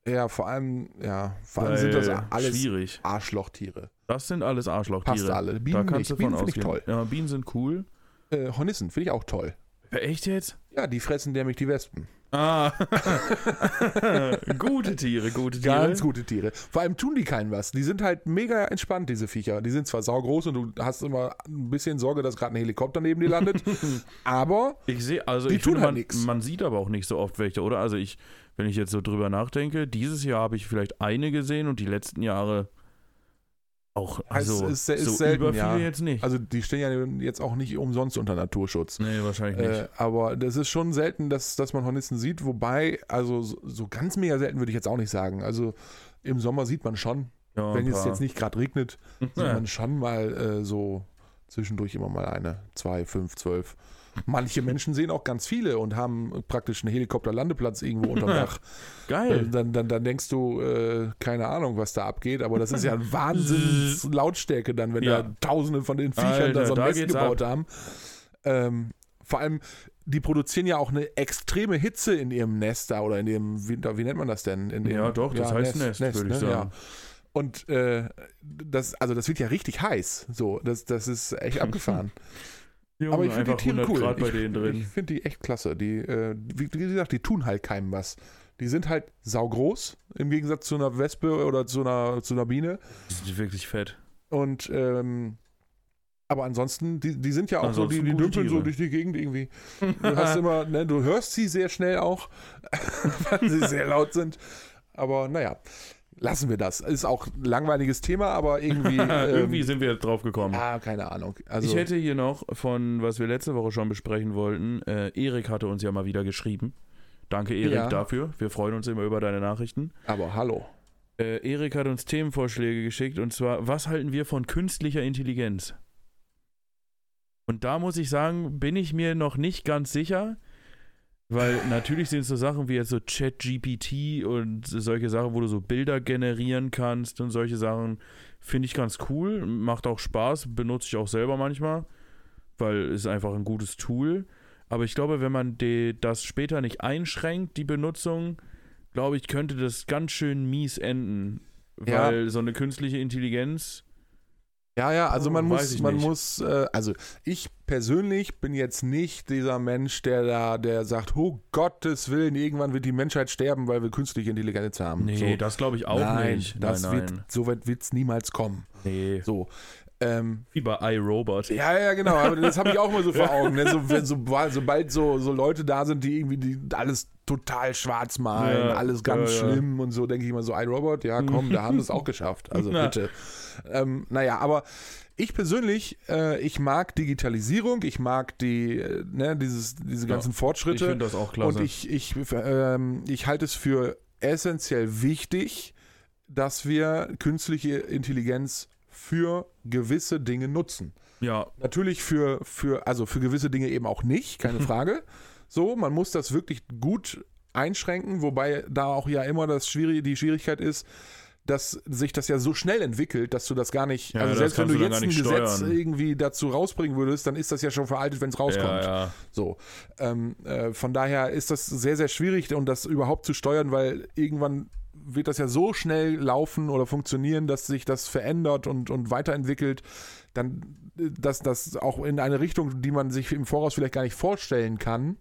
Ja, vor allem, ja, vor allem sind das alles schwierig. Arschlochtiere. Das sind alles Arschlochtiere. Passt alle. Da Bienen kannst nicht. du Bienen finde ich toll. Ja, Bienen sind cool. Äh, Hornissen finde ich auch toll. Echt jetzt? Ja, die fressen nämlich die Wespen. Ah. gute Tiere, gute Tiere. Ganz gute Tiere. Vor allem tun die keinen was. Die sind halt mega entspannt, diese Viecher. Die sind zwar saugroß und du hast immer ein bisschen Sorge, dass gerade ein Helikopter neben dir landet, aber Ich sehe, also Die ich tun finde, halt man, nix. man sieht aber auch nicht so oft welche, oder? Also ich, wenn ich jetzt so drüber nachdenke, dieses Jahr habe ich vielleicht eine gesehen und die letzten Jahre auch, also ist- ist so selten, über viele ja. jetzt nicht. also die stehen ja jetzt auch nicht umsonst unter Naturschutz. nee, wahrscheinlich nicht. Äh, aber das ist schon selten, dass, dass man Hornissen sieht, wobei, also so, so ganz mega selten würde ich jetzt auch nicht sagen. Also im Sommer sieht man schon, ja, wenn es jetzt nicht gerade regnet, sieht man schon mal äh, so zwischendurch immer mal eine, zwei, fünf, zwölf. Manche Menschen sehen auch ganz viele und haben praktisch einen Helikopterlandeplatz irgendwo unterm Dach. Äh, Geil. Dann, dann, dann denkst du, äh, keine Ahnung, was da abgeht, aber das ist ja ein Wahnsinns Lautstärke dann, wenn Ja. da tausende von den Viechern Alter, da so ein Nest gebaut haben. Ähm, vor allem, die produzieren ja auch eine extreme Hitze in ihrem Nest da oder in dem, wie, wie nennt man das denn? In dem, ja, doch, das heißt Nest, würde ich ne? sagen. Ja. Und äh, das, also das wird ja richtig heiß. So, das, das ist echt abgefahren. Junge, Aber ich finde die Tiere 100 cool. Ich ich finde die echt klasse. Die, äh, wie, wie gesagt, die tun halt keinem was. Die sind halt saugroß, im Gegensatz zu einer Wespe oder zu einer, zu einer Biene. die sind wirklich fett. Und ähm, aber ansonsten, die, die sind ja auch so, die, Ansonsten die dümpeln so Tiere. durch die Gegend irgendwie. Du hast immer, ne, du hörst sie sehr schnell auch, weil sie sehr laut sind. Aber naja, lassen wir das. Ist auch ein langweiliges Thema, aber irgendwie. ähm, Irgendwie sind wir drauf gekommen. Ah, keine Ahnung. Also, ich hätte hier noch von, was wir letzte Woche schon besprechen wollten, äh, Erik hatte uns ja mal wieder geschrieben. Danke, Erik, Ja. dafür. Wir freuen uns immer über deine Nachrichten. aber hallo. Äh, Erik hat uns Themenvorschläge geschickt und zwar, was halten wir von künstlicher Intelligenz? Und da muss ich sagen, bin ich mir noch nicht ganz sicher, weil natürlich sind so Sachen wie jetzt so ChatGPT und solche Sachen, wo du so Bilder generieren kannst und solche Sachen, finde ich ganz cool, macht auch Spaß, benutze ich auch selber manchmal, weil es einfach ein gutes Tool. Aber ich glaube, wenn man die, das später nicht einschränkt, die Benutzung, glaube ich, könnte das ganz schön mies enden. Ja. Weil so eine künstliche Intelligenz. Ja, ja, also Oh, man muss, man nicht. muss, äh, also ich persönlich bin jetzt nicht dieser Mensch, der da, der sagt, oh Gottes Willen, irgendwann wird die Menschheit sterben, weil wir künstliche Intelligenz haben. Nee, so. das glaube ich auch nein, nicht. Das nein, wird, nein. so weit wird es niemals kommen. Nee. So. Ähm, Wie bei iRobot. ja, ja, genau, aber das habe ich auch immer so vor Augen. Ne? So, wenn, so, sobald so, so Leute da sind, die irgendwie die alles total schwarz malen, Ja, alles ganz ja, ja. schlimm und so, denke ich immer so, iRobot, ja komm, da haben wir es auch geschafft. Also Na. bitte. Ähm, naja, aber ich persönlich, äh, ich mag Digitalisierung, ich mag die, äh, ne, dieses, diese Ja, ganzen Ich Fortschritte. finde das auch klasse. Und ich, ich, ähm, ich halte es für essentiell wichtig, dass wir künstliche Intelligenz für gewisse Dinge nutzen. ja, Natürlich für, für, also für gewisse Dinge eben auch nicht, keine Frage. So, man muss das wirklich gut einschränken, wobei da auch ja immer das Schwierige, die Schwierigkeit ist, dass sich das ja so schnell entwickelt, dass du das gar nicht, Ja, also selbst wenn du jetzt ein Gesetz steuern. irgendwie dazu rausbringen würdest, dann ist das ja schon veraltet, wenn es rauskommt. ja, ja. So, ähm, äh, von daher ist das sehr, sehr schwierig, um das überhaupt zu steuern, weil irgendwann wird das ja so schnell laufen oder funktionieren, dass sich das verändert und, und weiterentwickelt, dann, dass das auch in eine Richtung, die man sich im Voraus vielleicht gar nicht vorstellen kann,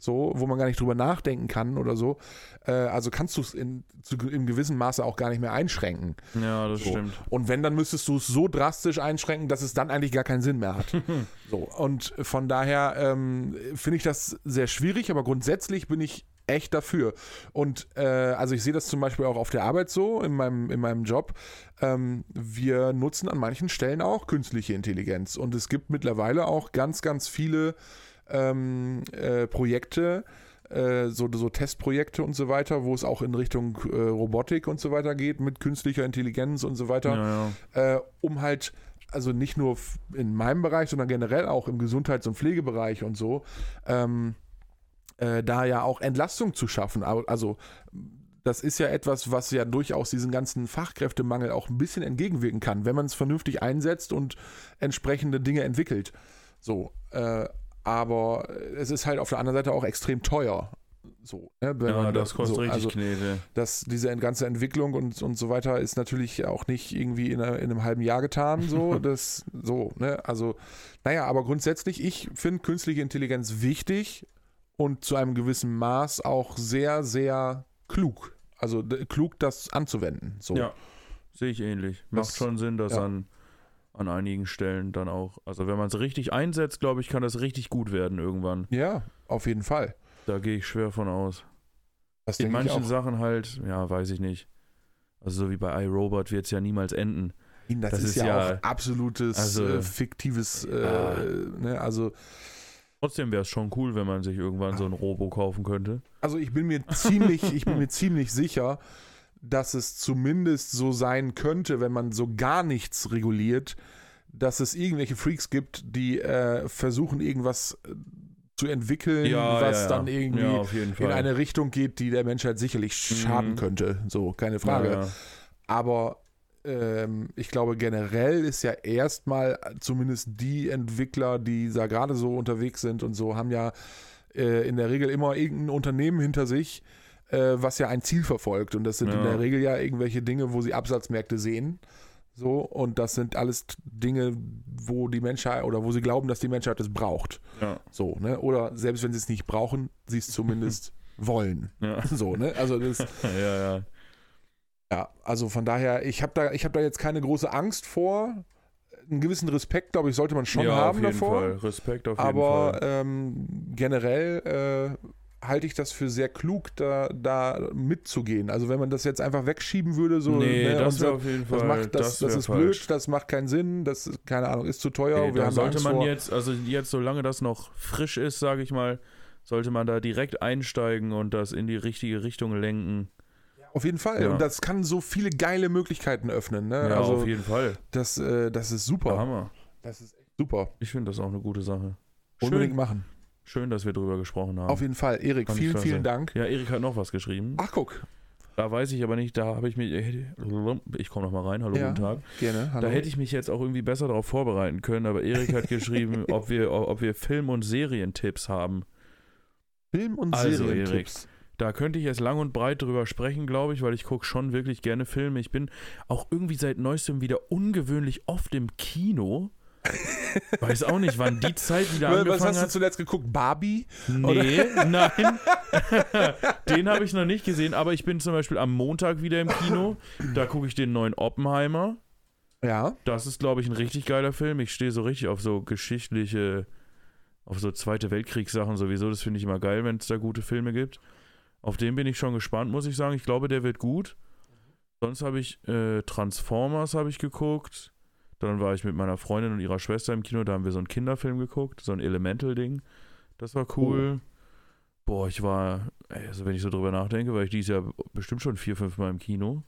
so, wo man gar nicht drüber nachdenken kann oder so. Äh, also kannst du es in, zu, in gewissem Maße auch gar nicht mehr einschränken. Ja, das So. stimmt. Und wenn, dann müsstest du es so drastisch einschränken, dass es dann eigentlich gar keinen Sinn mehr hat. so, und von daher ähm, finde ich das sehr schwierig, aber grundsätzlich bin ich echt dafür. Und äh, also ich sehe das zum Beispiel auch auf der Arbeit so, in meinem, in meinem Job. Ähm, wir nutzen an manchen Stellen auch künstliche Intelligenz. Und es gibt mittlerweile auch ganz, ganz viele ähm, äh, Projekte, äh, so, so Testprojekte und so weiter, wo es auch in Richtung äh, Robotik und so weiter geht, mit künstlicher Intelligenz und so weiter, Ja, ja. äh, um halt, also nicht nur in meinem Bereich, sondern generell auch im Gesundheits- und Pflegebereich und so, ähm, äh, da ja auch Entlastung zu schaffen. Also das ist ja etwas, was ja durchaus diesen ganzen Fachkräftemangel auch ein bisschen entgegenwirken kann, wenn man es vernünftig einsetzt und entsprechende Dinge entwickelt. So, äh, aber es ist halt auf der anderen Seite auch extrem teuer. So, ne? Ja, das kostet so, richtig also, Knete. dass diese ganze Entwicklung und, und so weiter ist natürlich auch nicht irgendwie in, einer, in einem halben Jahr getan. So, das, so, ne? Also, naja, aber grundsätzlich, ich finde künstliche Intelligenz wichtig und zu einem gewissen Maß auch sehr, sehr klug. Also klug, das anzuwenden. So. Ja, sehe ich ähnlich. Macht Das- schon Sinn, dass ja. an, an einigen Stellen dann auch, also wenn man es richtig einsetzt, glaube ich, kann das richtig gut werden irgendwann. ja, auf jeden Fall. Da gehe ich schwer von aus. Das In manchen. Sachen halt, ja, weiß ich nicht. Also so wie bei iRobot wird es ja niemals enden. Das, das ist, ist ja, ja- auch absolutes also- äh, fiktives, Ja. äh, ne? also Trotzdem wäre es schon cool, wenn man sich irgendwann so ein. Robo kaufen könnte. Also ich bin mir ziemlich, ich bin mir ziemlich sicher, dass es zumindest so sein könnte, wenn man so gar nichts reguliert, dass es irgendwelche Freaks gibt, die äh, versuchen irgendwas äh, zu entwickeln, was dann irgendwie ja, auf jeden Fall. in eine Richtung geht, die der Menschheit sicherlich schaden Mhm. könnte. So, keine Frage. Ja, ja. Aber ähm, ich glaube, generell ist ja erstmal zumindest die Entwickler, die da gerade so unterwegs sind und so, haben ja äh, in der Regel immer irgendein Unternehmen hinter sich, äh, was ja ein Ziel verfolgt. Und das sind in Ja. der Regel ja irgendwelche Dinge, wo sie Absatzmärkte sehen. So, und das sind alles Dinge, wo die Menschheit oder wo sie glauben, dass die Menschheit es braucht. Ja, So, ne? Oder selbst wenn sie es nicht brauchen, sie es zumindest wollen. ja, So, ne? Also das, ja, ja. Ja, also von daher, ich habe da, ich habe da jetzt keine große Angst vor. Einen gewissen Respekt, glaube ich, sollte man schon ja, haben auf jeden davor. Fall. Respekt auf jeden Aber Fall. ähm, generell äh, halte ich das für sehr klug, da, da mitzugehen. Also wenn man das jetzt einfach wegschieben würde, so nee, ne, das wäre auf jeden Fall. das, macht, das, das, wär ist falsch. blöd, das macht keinen Sinn, das ist, keine Ahnung, ist zu teuer. Nee, da sollte Angst man vor. jetzt, also jetzt, solange das noch frisch ist, sage ich mal, sollte man da direkt einsteigen und das in die richtige Richtung lenken. Auf jeden Fall. Ja. Und das kann so viele geile Möglichkeiten öffnen. Ne? Ja, also auf jeden Fall. das, äh, das ist super. Hammer. Das ist echt super. Ich finde das auch eine gute Sache. Unbedingt Schön, machen. schön, dass wir drüber gesprochen haben. Auf jeden Fall. Erik, Fand vielen, vielen Dank. ja, Erik hat noch was geschrieben. Ach, guck. Da weiß ich aber nicht, da habe ich mich. Ich komme noch mal rein. Hallo, Ja, guten Tag. Gerne. Hallo. Da hätte ich mich jetzt auch irgendwie besser darauf vorbereiten können, aber Erik hat geschrieben, ob wir, ob wir Film- und Serientipps haben. Film- und Also, Serientipps. Da könnte ich jetzt lang und breit drüber sprechen, glaube ich, weil ich gucke schon wirklich gerne Filme. Ich bin auch irgendwie seit neuestem wieder ungewöhnlich oft im Kino. Weiß auch nicht, wann die Zeit wieder Was angefangen hast du hat. zuletzt geguckt? Barbie? Nee, nein. den habe ich noch nicht gesehen, aber ich bin zum Beispiel am Montag wieder im Kino. Da gucke ich den neuen Oppenheimer. Ja. Das ist, glaube ich, ein richtig geiler Film. Ich stehe so richtig auf so geschichtliche, auf so Zweite Weltkriegssachen sowieso. Das finde ich immer geil, wenn es da gute Filme gibt. Auf den bin ich schon gespannt, muss ich sagen. Ich glaube, der wird gut. Sonst habe ich äh, Transformers habe ich geguckt. Dann war ich mit meiner Freundin und ihrer Schwester im Kino. Da haben wir so einen Kinderfilm geguckt, so ein Elemental-Ding. Das war cool. Boah, ich war, ey, also wenn ich so drüber nachdenke, war ich dieses Jahr bestimmt schon vier, fünf Mal im Kino.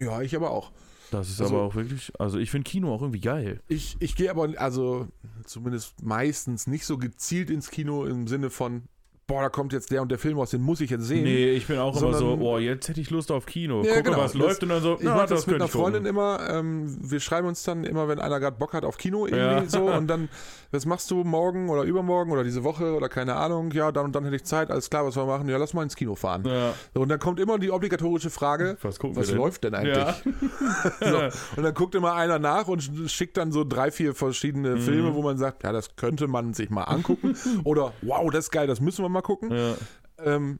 Ja, ich aber auch. Das ist Also- aber auch wirklich, also ich finde Kino auch irgendwie geil. Ich, ich gehe aber, also zumindest meistens nicht so gezielt ins Kino im Sinne von, boah, da kommt jetzt der und der Film raus, den muss ich jetzt sehen. Nee, ich bin auch immer so, Sondern- oh, jetzt hätte ich Lust auf Kino. Ja, Gucke, genau. was Das- läuft und dann so, Ich na, mache das, das mit einer ich gucken. Freundin immer. Ähm, wir schreiben uns dann immer, wenn einer gerade Bock hat auf Kino irgendwie Ja. so und dann, was machst du morgen oder übermorgen oder diese Woche oder keine Ahnung? Ja, dann und dann hätte ich Zeit. Alles klar, was wir machen? Ja, lass mal ins Kino fahren. Ja, So, und dann kommt immer die obligatorische Frage, was was denn? läuft denn eigentlich? Ja. So. Und dann guckt immer einer nach und sch- schickt dann so drei, vier verschiedene Mhm. Filme, wo man sagt, ja, das könnte man sich mal angucken. Oder wow, das ist geil, das müssen wir mal gucken. ja. Ähm,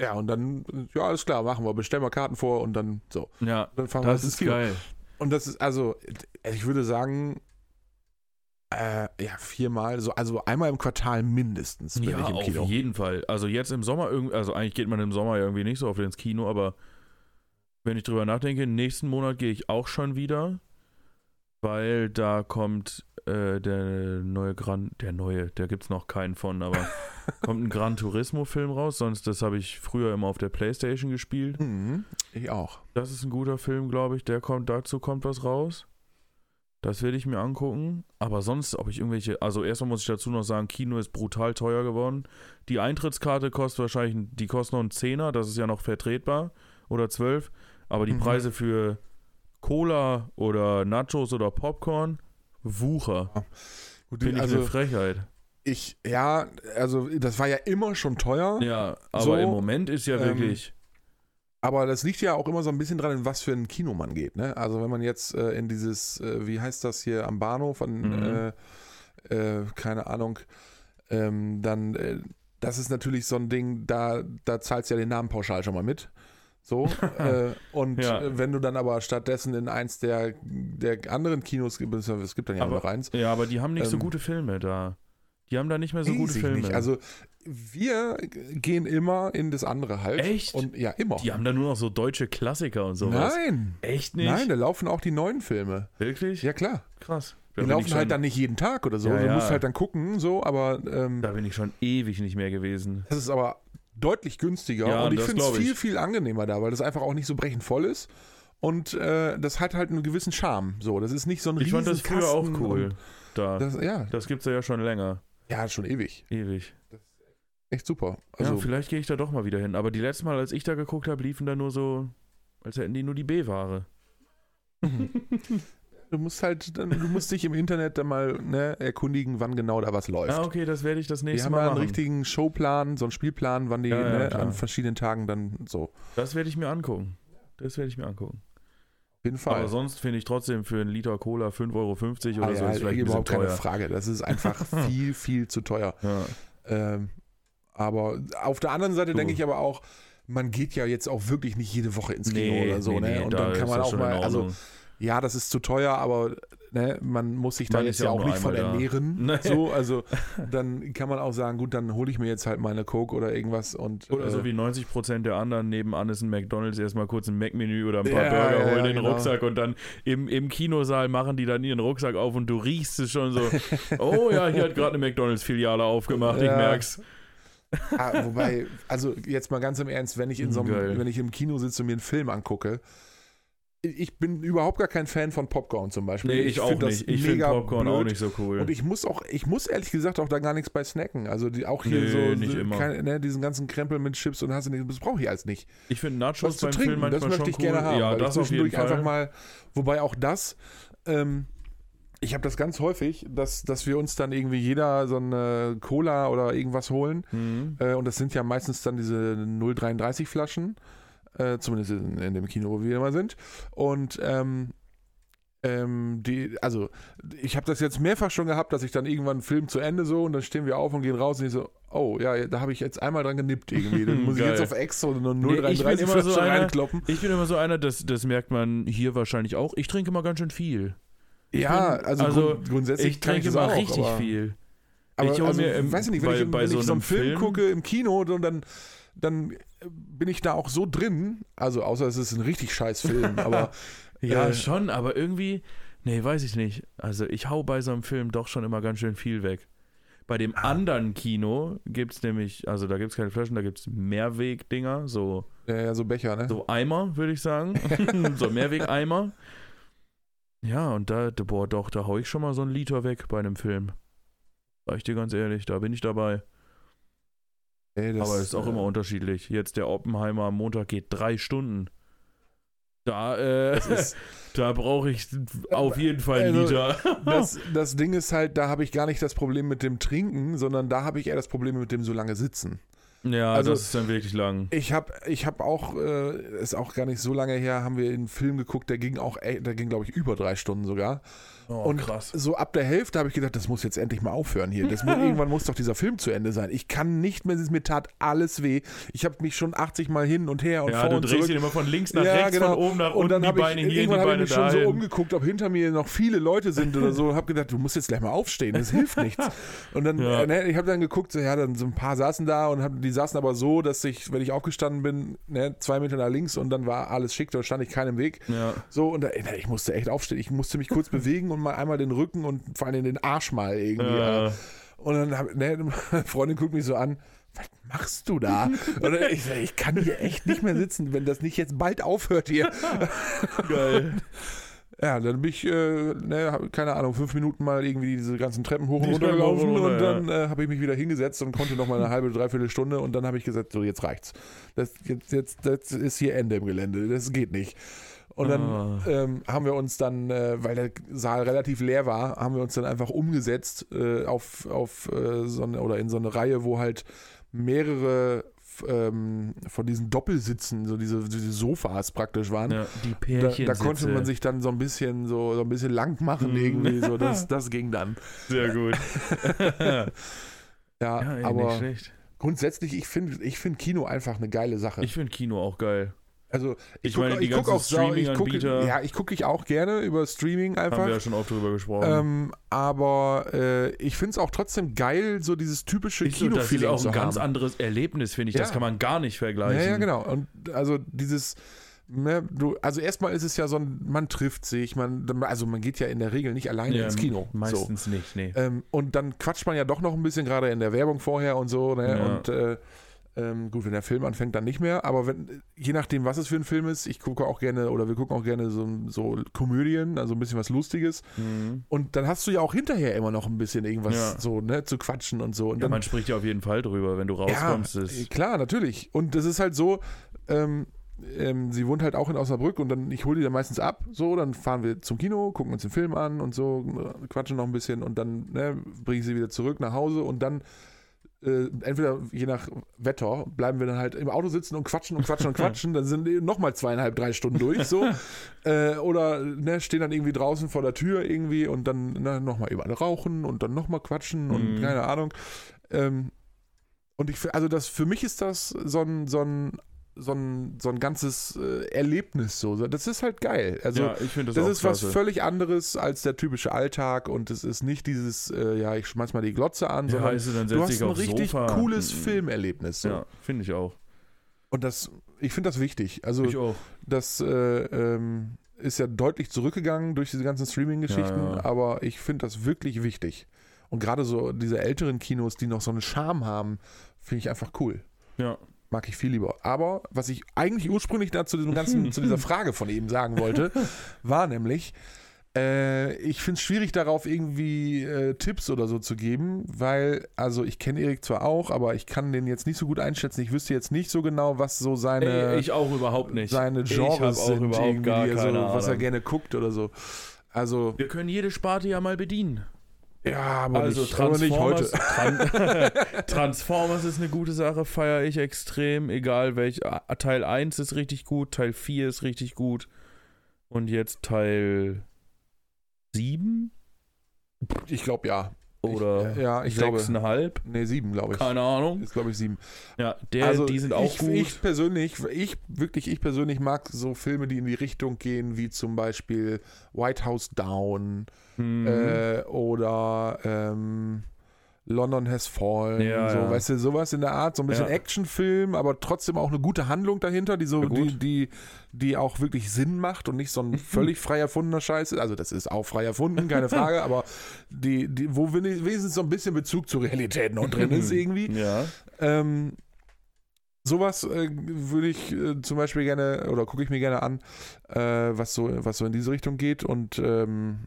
ja, und dann, ja, alles klar, machen wir. Bestellen wir Karten vor und dann so. ja, Dann fahren wir das ins ist Kino. geil. Und das ist also, ich würde sagen, äh, ja, viermal, so, also einmal im Quartal mindestens bin Ja, ich im auf Kino. jeden Fall. Also jetzt im Sommer, also eigentlich geht man im Sommer ja irgendwie nicht so oft ins Kino, aber wenn ich drüber nachdenke, nächsten Monat gehe ich auch schon wieder, weil da kommt äh, der neue Gran, der neue, da gibt es noch keinen von, aber kommt ein Gran Turismo-Film raus, sonst das habe ich früher immer auf der Playstation gespielt. Mhm, ich auch. Das ist ein guter Film, glaube ich. Der kommt, dazu kommt was raus. Das werde ich mir angucken. Aber sonst, ob ich irgendwelche. Also erstmal muss ich dazu noch sagen, Kino ist brutal teuer geworden. Die Eintrittskarte kostet wahrscheinlich, die kostet noch einen Zehner, das ist ja noch vertretbar. Oder zwölf. Aber die Mhm. Preise für Cola oder Nachos oder Popcorn, Wucher. Gut, Finde ich also eine Frechheit. Ich, ja, also das war ja immer schon teuer, Ja, aber So, im Moment ist ja ähm, wirklich. aber das liegt ja auch immer so ein bisschen dran, in was für ein Kino man geht. Ne? Also wenn man jetzt äh, in dieses, äh, wie heißt das hier am Bahnhof, an, Mhm. äh, äh, keine Ahnung, ähm, dann, äh, das ist natürlich so ein Ding, da, da zahlst du ja den Namen pauschal schon mal mit. So, äh, und Ja. äh, wenn du dann aber stattdessen in eins der, der anderen Kinos, es gibt dann ja Aber- nur noch eins, Ja, aber die haben nicht so ähm, gute Filme da. Die haben da nicht mehr so gute Weiß ich Filme. Nicht. Also wir gehen immer in das andere halt. Echt? Und ja, immer. die haben da nur noch so deutsche Klassiker und sowas. Nein. Echt nicht? Nein, da laufen auch die neuen Filme. Wirklich? Ja, klar. Krass. Die Da bin, laufen halt dann nicht jeden Tag oder so. Ja, du ja. musst halt dann gucken, so, aber ähm, da bin ich schon ewig nicht mehr gewesen. das ist aber deutlich günstiger Ja, und ich finde es viel, viel angenehmer da, weil das einfach auch nicht so brechend voll ist. Und äh, das hat halt einen gewissen Charme. So, das ist nicht so ein Ich fand das früher auch cool. Da. Das, Das, ja, gibt's ja schon länger. Ja, schon ewig. Ewig. Echt super. Also, ja, vielleicht gehe ich da doch mal wieder hin. Aber die letzte Mal, als ich da geguckt habe, liefen da nur so, als hätten die nur die B-Ware. du musst halt, du musst dich im Internet dann mal ne, erkundigen, wann genau da was läuft. Ah, okay, das werde ich das nächste haben Mal ja einen machen. richtigen Showplan, so einen Spielplan, wann die Ja, ja, ne, an verschiedenen Tagen dann so. Das werde ich mir angucken. Das werde ich mir angucken. Jeden Fall. Aber sonst finde ich trotzdem für einen Liter Cola 5,50 Euro oder Ah, so ja, ist vielleicht überhaupt keine. Frage. Das ist einfach viel, viel zu teuer. Ja. Ähm, aber auf der anderen Seite denke ich aber auch, man geht ja jetzt auch wirklich nicht jede Woche ins Kino Nee, oder so, nee, ne? Und da dann kann man das auch mal, also. Ja, das ist zu teuer, aber ne, man muss sich da jetzt ja auch nicht von ernähren. Nee. So, also dann kann man auch sagen, gut, dann hole ich mir jetzt halt mal eine Coke oder irgendwas und Oder so äh, wie 90% der anderen, nebenan ist ein McDonalds, erstmal kurz ein Mac-Menü oder ein paar Ja, Burger, ja, holen ja, den genau. Rucksack und dann im, im Kinosaal machen die dann ihren Rucksack auf und du riechst es schon so. oh ja, hier hat gerade eine McDonalds-Filiale aufgemacht, ich merk's. Ah, wobei, also jetzt mal ganz im Ernst, wenn ich in so einem, Geil. wenn ich im Kino sitze und mir einen Film angucke, ich bin überhaupt gar kein Fan von Popcorn zum Beispiel. Nee, ich, auch find das nicht. Ich finde Popcorn auch blöd. nicht so cool. Und ich muss auch, ich muss ehrlich gesagt auch da gar nichts bei snacken. Also die, auch hier Nee, so, nicht so immer. kein- ne, diesen ganzen Krempel mit Chips und hast nicht, das brauche ich alles nicht. Ich finde Nachos beim Film trinken, manchmal das möchte ich cool. gerne haben. ja, das ich auf jeden zwischendurch Fall. einfach mal, wobei auch das, ähm, ich habe das ganz häufig, dass, dass wir uns dann irgendwie jeder so eine Cola oder irgendwas holen. Mhm. Äh, und das sind ja meistens dann diese 0,33 Flaschen. Äh, zumindest in, in dem Kino, wo wir immer sind. Und ähm, ähm, die, also ich habe das jetzt mehrfach schon gehabt, dass ich dann irgendwann einen Film zu Ende so und dann stehen wir auf und gehen raus und ich so, oh ja, da habe ich jetzt einmal dran genippt irgendwie. Dann muss ich jetzt auf extra eine Nee, ich 0,33 bin immer so einer- reinkloppen. Ich bin immer so einer, das, das merkt man hier wahrscheinlich auch. Ich trinke immer ganz schön viel. Ja, bin- also, also, grund, grundsätzlich Ich trinke ich auch, richtig aber, viel. Aber Ich also, mir weiß ich nicht, wenn bei- ich, bei wenn so ich so einen Film, Film- gucke im Kino, und dann, dann bin ich da auch so drin, also außer es ist ein richtig scheiß Film, aber Ja, Äh, schon, aber irgendwie, nee, weiß ich nicht. Also ich hau bei so einem Film doch schon immer ganz schön viel weg. Bei dem Ah. anderen Kino gibt es nämlich, also da gibt es keine Flaschen, da gibt es Mehrwegdinger, so, ja, ja, so Becher, ne? so Eimer, würde ich sagen. so Mehrwegeimer. Ja, und da, da- boah, doch, da hau ich schon mal so einen Liter weg bei einem Film. Sag ich dir ganz ehrlich, da bin ich dabei. Ey, das, Aber es ist auch äh, immer unterschiedlich. Jetzt der Oppenheimer am Montag geht drei Stunden. Da, äh, ist, da brauche ich auf jeden Fall einen Also, Liter. das, das Ding ist halt, da habe ich gar nicht das Problem mit dem Trinken, sondern da habe ich eher das Problem mit dem so lange Sitzen. Ja, Also- das ist dann wirklich lang. Ich habe ich hab auch, äh, ist auch gar nicht so lange her, haben wir einen Film geguckt, der ging auch, der ging glaube ich über drei Stunden sogar. Oh, und so ab der Hälfte habe ich gedacht, das muss jetzt endlich mal aufhören hier. Das muss, irgendwann muss doch dieser Film zu Ende sein. Ich kann nicht mehr, mir tat alles weh. Ich habe mich schon 80 Mal hin und her und Ja, vor du und drehst zurück. ihn immer von links nach Ja, rechts, genau. von oben nach Und unten, dann die habe ich, Beine hier, die irgendwann habe ich Beine schon so umgeguckt, ob hinter mir noch viele Leute sind oder so. Habe gedacht, du musst jetzt gleich mal aufstehen, das hilft nichts. Und dann, Ja. ne, ich habe dann geguckt, so, ja, dann so ein paar saßen da und hab, die saßen aber so, dass ich, wenn ich aufgestanden bin, ne, zwei Meter nach links und dann war alles schick, da stand ich keinem Weg. ja. So, und da, ich musste echt aufstehen. Ich musste mich kurz bewegen und mal einmal den Rücken und vor allem den Arsch mal irgendwie. Äh, Und dann hab, ne, meine Freundin guckt mich so an. Was machst du da? Und ich, ich kann hier echt nicht mehr sitzen, wenn das nicht jetzt bald aufhört hier. Geil. Ja, dann bin ich, äh, ne, keine Ahnung, fünf Minuten mal irgendwie diese ganzen Treppen hoch und runter gelaufen und runter, und dann äh, habe ich mich wieder hingesetzt und konnte noch mal eine halbe, dreiviertel Stunde und dann habe ich gesagt, so jetzt reicht's. Das, jetzt, jetzt, das ist hier Ende im Gelände, das geht nicht. Und dann Ah. ähm, haben wir uns dann, äh, weil der Saal relativ leer war, haben wir uns dann einfach umgesetzt äh, auf, auf äh, so eine, oder in so eine Reihe, wo halt mehrere ähm, von diesen Doppelsitzen, so diese, diese Sofas praktisch waren. Ja, die Da, Pärchen. da konnte man sich dann so ein bisschen so, so ein bisschen lang machen Mhm. irgendwie. So, das, das ging dann. Sehr gut. Ja, ja, ey, aber grundsätzlich, ich finde ich find Kino einfach eine geile Sache. Ich finde Kino auch geil. Also ich guck- meine, die guck ganzen auch sau- ich gucke, Streaming-Anbieter- Ja, ich gucke ich auch gerne über Streaming Haben einfach. wir ja schon oft drüber gesprochen. Ähm, aber äh, ich finde es auch trotzdem geil, so dieses typische Ist so, das ist auch ein ganz haben. anderes Erlebnis, finde ich. Das Ja. kann man gar nicht vergleichen. Ja, ja, genau. Und also dieses, ne, du, also erstmal ist es ja so ein, man trifft sich, man, also man geht ja in der Regel nicht alleine Ja, ins Kino. So. Meistens nicht, nee. Ähm, und dann quatscht man ja doch noch ein bisschen, gerade in der Werbung vorher und so. Ne? Ja. Und äh, ähm, gut, wenn der Film anfängt, dann nicht mehr. Aber wenn, je nachdem, was es für ein Film ist, ich gucke auch gerne oder wir gucken auch gerne so, so Komödien, also ein bisschen was Lustiges. Mhm. Und dann hast du ja auch hinterher immer noch ein bisschen irgendwas Ja. so, ne, zu quatschen und so. Und Ja, dann, man spricht ja auf jeden Fall drüber, wenn du rauskommst. ja, ist, klar, natürlich. Und das ist halt so, ähm, ähm, sie wohnt halt auch in Osnabrück und dann, ich hole die dann meistens ab, so, dann fahren wir zum Kino, gucken uns den Film an und so, äh, quatschen noch ein bisschen und dann ne, bringe ich sie wieder zurück nach Hause und dann äh, entweder je nach Wetter bleiben wir dann halt im Auto sitzen und quatschen und quatschen und quatschen, dann sind nochmal zweieinhalb, drei Stunden durch, so. äh, oder ne, stehen dann irgendwie draußen vor der Tür irgendwie und dann ne, nochmal überall rauchen und dann nochmal quatschen und Mhm. keine Ahnung. Ähm, und ich, also das, für mich ist das so ein, so ein, so ein, so ein ganzes äh, Erlebnis so. Das ist halt geil. Also ja, ich finde das, das ist was klasse. völlig anderes als der typische Alltag und es ist nicht dieses, äh, ja, ich schmeiß mal die Glotze an, Ja, sondern es, dann du hast ein richtig Sofa. cooles Mhm. Filmerlebnis. So. Ja, finde ich auch. Und das, ich finde das wichtig. Also Ich auch. das äh, ähm, ist ja deutlich zurückgegangen durch diese ganzen Streaming-Geschichten, Ja, ja. aber ich finde das wirklich wichtig. Und gerade so diese älteren Kinos, die noch so einen Charme haben, finde ich einfach cool. Ja. Mag ich viel lieber. Aber was ich eigentlich ursprünglich da zu diesem ganzen, zu dieser Frage von eben sagen wollte, war nämlich, äh, ich finde es schwierig darauf irgendwie äh, Tipps oder so zu geben, weil, also ich kenne Erik zwar auch, aber ich kann den jetzt nicht so gut einschätzen. Ich wüsste jetzt nicht so genau, was so seine, Ey, ich auch überhaupt nicht. seine Genres sind, überhaupt irgendwie, gar so, was er gerne guckt oder so. Also, Wir können jede Sparte ja mal bedienen. Ja, aber, also nicht, aber nicht Transformers, heute. Tran Transformers ist eine gute Sache, feiere ich extrem. Egal welch. Teil 1 ist richtig gut, Teil 4 ist richtig gut. Und jetzt Teil 7 Ich glaube ja. Oder Ich, ja, ich glaube. 6,5? Nee, sieben, glaube ich. Keine Ahnung. Ist, glaube ich, sieben. Ja, der, also die sind auch ich, gut. Ich persönlich, ich wirklich, ich persönlich mag so Filme, die in die Richtung gehen, wie zum Beispiel White House Down Mhm. äh, oder ähm, London Has Fallen, Ja, so, ja. weißt du, sowas in der Art, so ein bisschen Ja. Actionfilm, aber trotzdem auch eine gute Handlung dahinter, die so, die, die, die auch wirklich Sinn macht und nicht so ein völlig frei erfundener Scheiß ist. Also das ist auch frei erfunden, keine Frage, aber die, die, wo wenig- wenigstens so ein bisschen Bezug zur Realität noch drin ist irgendwie. ja. Ähm, sowas äh, würde ich äh, zum Beispiel gerne oder gucke ich mir gerne an, äh, was so was so in diese Richtung geht und ähm,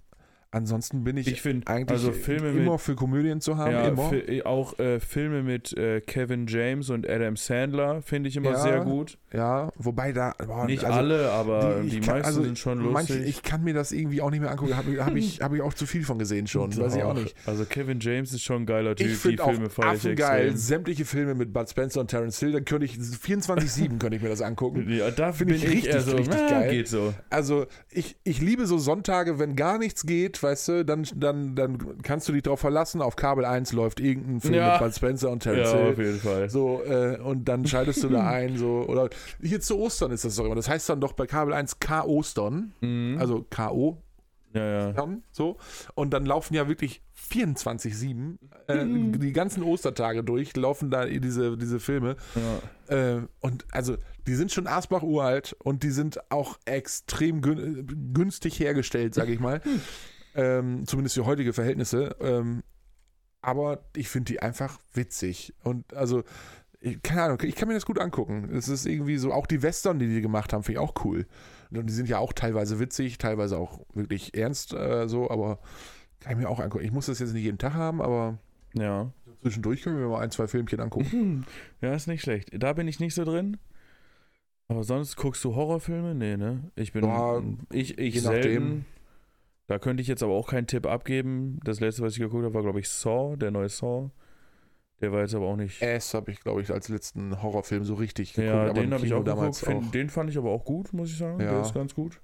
ansonsten bin ich, Ich finde, eigentlich also Filme immer mit für Komödien zu haben, ja, immer. Fi- auch äh, Filme mit äh, Kevin James und Adam Sandler finde ich immer Ja, sehr gut. Ja, wobei da boah, Nicht also alle, aber die- die, kann- meisten also sind schon manche, lustig. ich kann mir das irgendwie auch nicht mehr angucken. Habe hab ich, hab ich auch zu viel von gesehen schon. Weiß ich auch nicht. Also Kevin James ist schon ein geiler Typ. Ich die auch Filme ich affengeil. extrem. Sämtliche Filme mit Bud Spencer und Terence Hill, dann könnte ich 24-7 könnte ich mir das angucken. Ja, da Finde ich richtig, so, richtig na, geil. Geht so. Also ich, ich liebe so Sonntage, wenn gar nichts geht, weißt du, dann, dann, dann kannst du dich darauf verlassen, auf Kabel 1 läuft irgendein Film Ja. mit Bud Spencer und Ja, Terence auf Hill. jeden Fall. So, äh, und dann schaltest du da ein, so, oder hier zu Ostern ist das doch immer. Das heißt dann doch bei Kabel 1 K Ostern, Mhm. also K.O. ja, ja. so. Und dann laufen ja wirklich 24-7, äh, die ganzen Ostertage durch, laufen da diese, diese Filme. ja. Äh, und also, die sind schon Asbach uralt und die sind auch extrem gün günstig hergestellt, sage ich mal. ähm, zumindest für heutige Verhältnisse. Ähm, aber ich finde die einfach witzig. Und also, ich, keine Ahnung, ich kann mir das gut angucken. Es ist irgendwie so, auch die Western, die die gemacht haben, finde ich auch cool. Und die sind ja auch teilweise witzig, teilweise auch wirklich ernst, äh, so, aber kann ich mir auch angucken. Ich muss das jetzt nicht jeden Tag haben, aber Ja. zwischendurch können wir mal ein, zwei Filmchen angucken. Ja, ist nicht schlecht. Da bin ich nicht so drin. Aber sonst guckst du Horrorfilme? Nee, ne? Ich bin. Ja, ich ich je selten. nachdem. Da könnte ich jetzt aber auch keinen Tipp abgeben. Das letzte, was ich geguckt habe, war, glaube ich, Saw, der neue Saw. Der war jetzt aber auch nicht. S habe ich, glaube ich, als letzten Horrorfilm so richtig geguckt. ja, den habe ich auch geguckt. damals Find, auch. Den fand ich aber auch gut, muss ich sagen. Der Ja. ist ganz gut.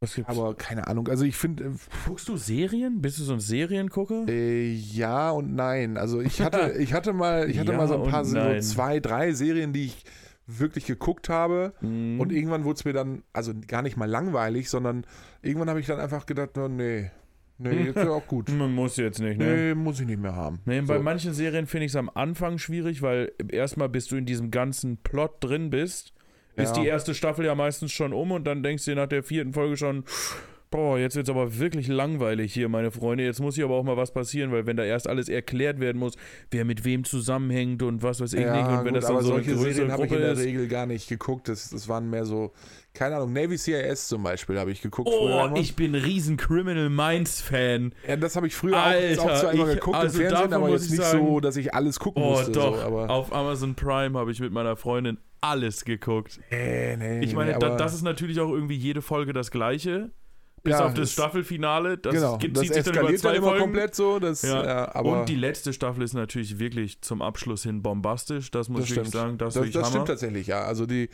Was gibt's? Aber keine Ahnung. Also ich finde, guckst du Serien? Bist du so ein Seriengucker? äh, ja und nein. Also ich hatte, ich hatte mal, ich hatte Ja mal so ein paar, so zwei, drei Serien, die ich wirklich geguckt habe. Mhm. Und irgendwann wurde es mir dann, also gar nicht mal langweilig, sondern irgendwann habe ich dann einfach gedacht, no, nee, nee, jetzt ist auch gut. Man muss jetzt nicht, ne? Nee, muss ich nicht mehr haben. Nee, bei So. manchen Serien finde ich es am Anfang schwierig, weil erstmal bis du in diesem ganzen Plot drin bist, ist Ja. die erste Staffel ja meistens schon um und dann denkst du dir nach der vierten Folge schon, boah, jetzt wird es aber wirklich langweilig hier, meine Freunde. Jetzt muss hier aber auch mal was passieren, weil wenn da erst alles erklärt werden muss, wer mit wem zusammenhängt und was weiß ich nicht, Ja, und wenn gut, das dann aber so eine solche größere Serien habe ich in Gruppe der. Regel gar nicht geguckt. Das, das waren mehr so, keine Ahnung, Navy CIS zum Beispiel habe ich geguckt. früher Oh, immer. ich bin riesen Criminal Minds Fan. ja, das habe ich früher auch, jetzt auch Alter, zwar immer geguckt also im Fernsehen, aber jetzt ich nicht sagen- so, dass ich alles gucken Oh, musste. doch. So, aber, Auf Amazon Prime habe ich mit meiner Freundin alles geguckt. nee, nee, Ich meine, nee, da, das ist natürlich auch irgendwie jede Folge das gleiche. Bis Ja, auf das das- Staffelfinale. Das genau, gibt, das sich dann über eskaliert zwei dann immer Folgen. komplett so. Das, Ja. ja. Und die letzte Staffel ist natürlich wirklich zum Abschluss hin bombastisch. Das muss das ich stimmt. sagen. Das, das, das stimmt tatsächlich, ja. Also die,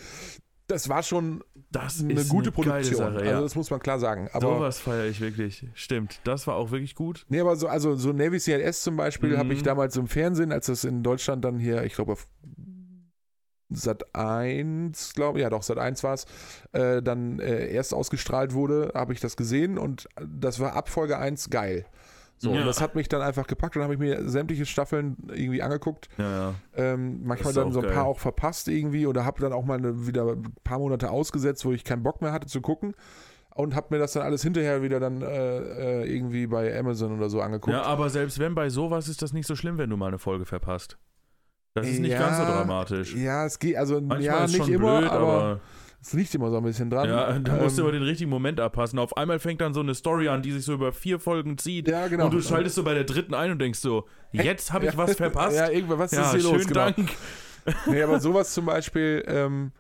das war schon Das eine gute eine Produktion. Sache, ja. Also das muss man klar sagen. Aber Sowas feiere ich wirklich. Stimmt. Das war auch wirklich gut. Nee, aber so, also so Navy CLS zum Beispiel Mhm. habe ich damals im Fernsehen, als das in Deutschland dann hier, ich glaube Sat 1, glaube ich, ja doch, Sat 1 war es, äh, dann äh, erst ausgestrahlt wurde, habe ich das gesehen und das war ab Folge 1 geil. So, Ja. und das hat mich dann einfach gepackt und habe ich mir sämtliche Staffeln irgendwie angeguckt. Ja, ja. Ähm, manchmal dann so ein geil. paar auch verpasst irgendwie oder habe dann auch mal eine, wieder ein paar Monate ausgesetzt, wo ich keinen Bock mehr hatte zu gucken und habe mir das dann alles hinterher wieder dann äh, äh, irgendwie bei Amazon oder so angeguckt. ja, aber selbst wenn bei sowas ist das nicht so schlimm, wenn du mal eine Folge verpasst. Das ist nicht Ja, ganz so dramatisch. Ja, es geht, also Manchmal ja, ist nicht schon immer, blöd, aber, aber es liegt immer so ein bisschen dran. ja, da musst du Ähm, aber den richtigen Moment abpassen. Auf einmal fängt dann so eine Story an, die sich so über vier Folgen zieht. ja, genau. Und du schaltest so bei der dritten ein und denkst so, jetzt habe ich Ja. was verpasst. Ja, irgendwas, was Ja, ist hier schönen los? Genau. Dank. Nee, aber sowas zum Beispiel, ähm,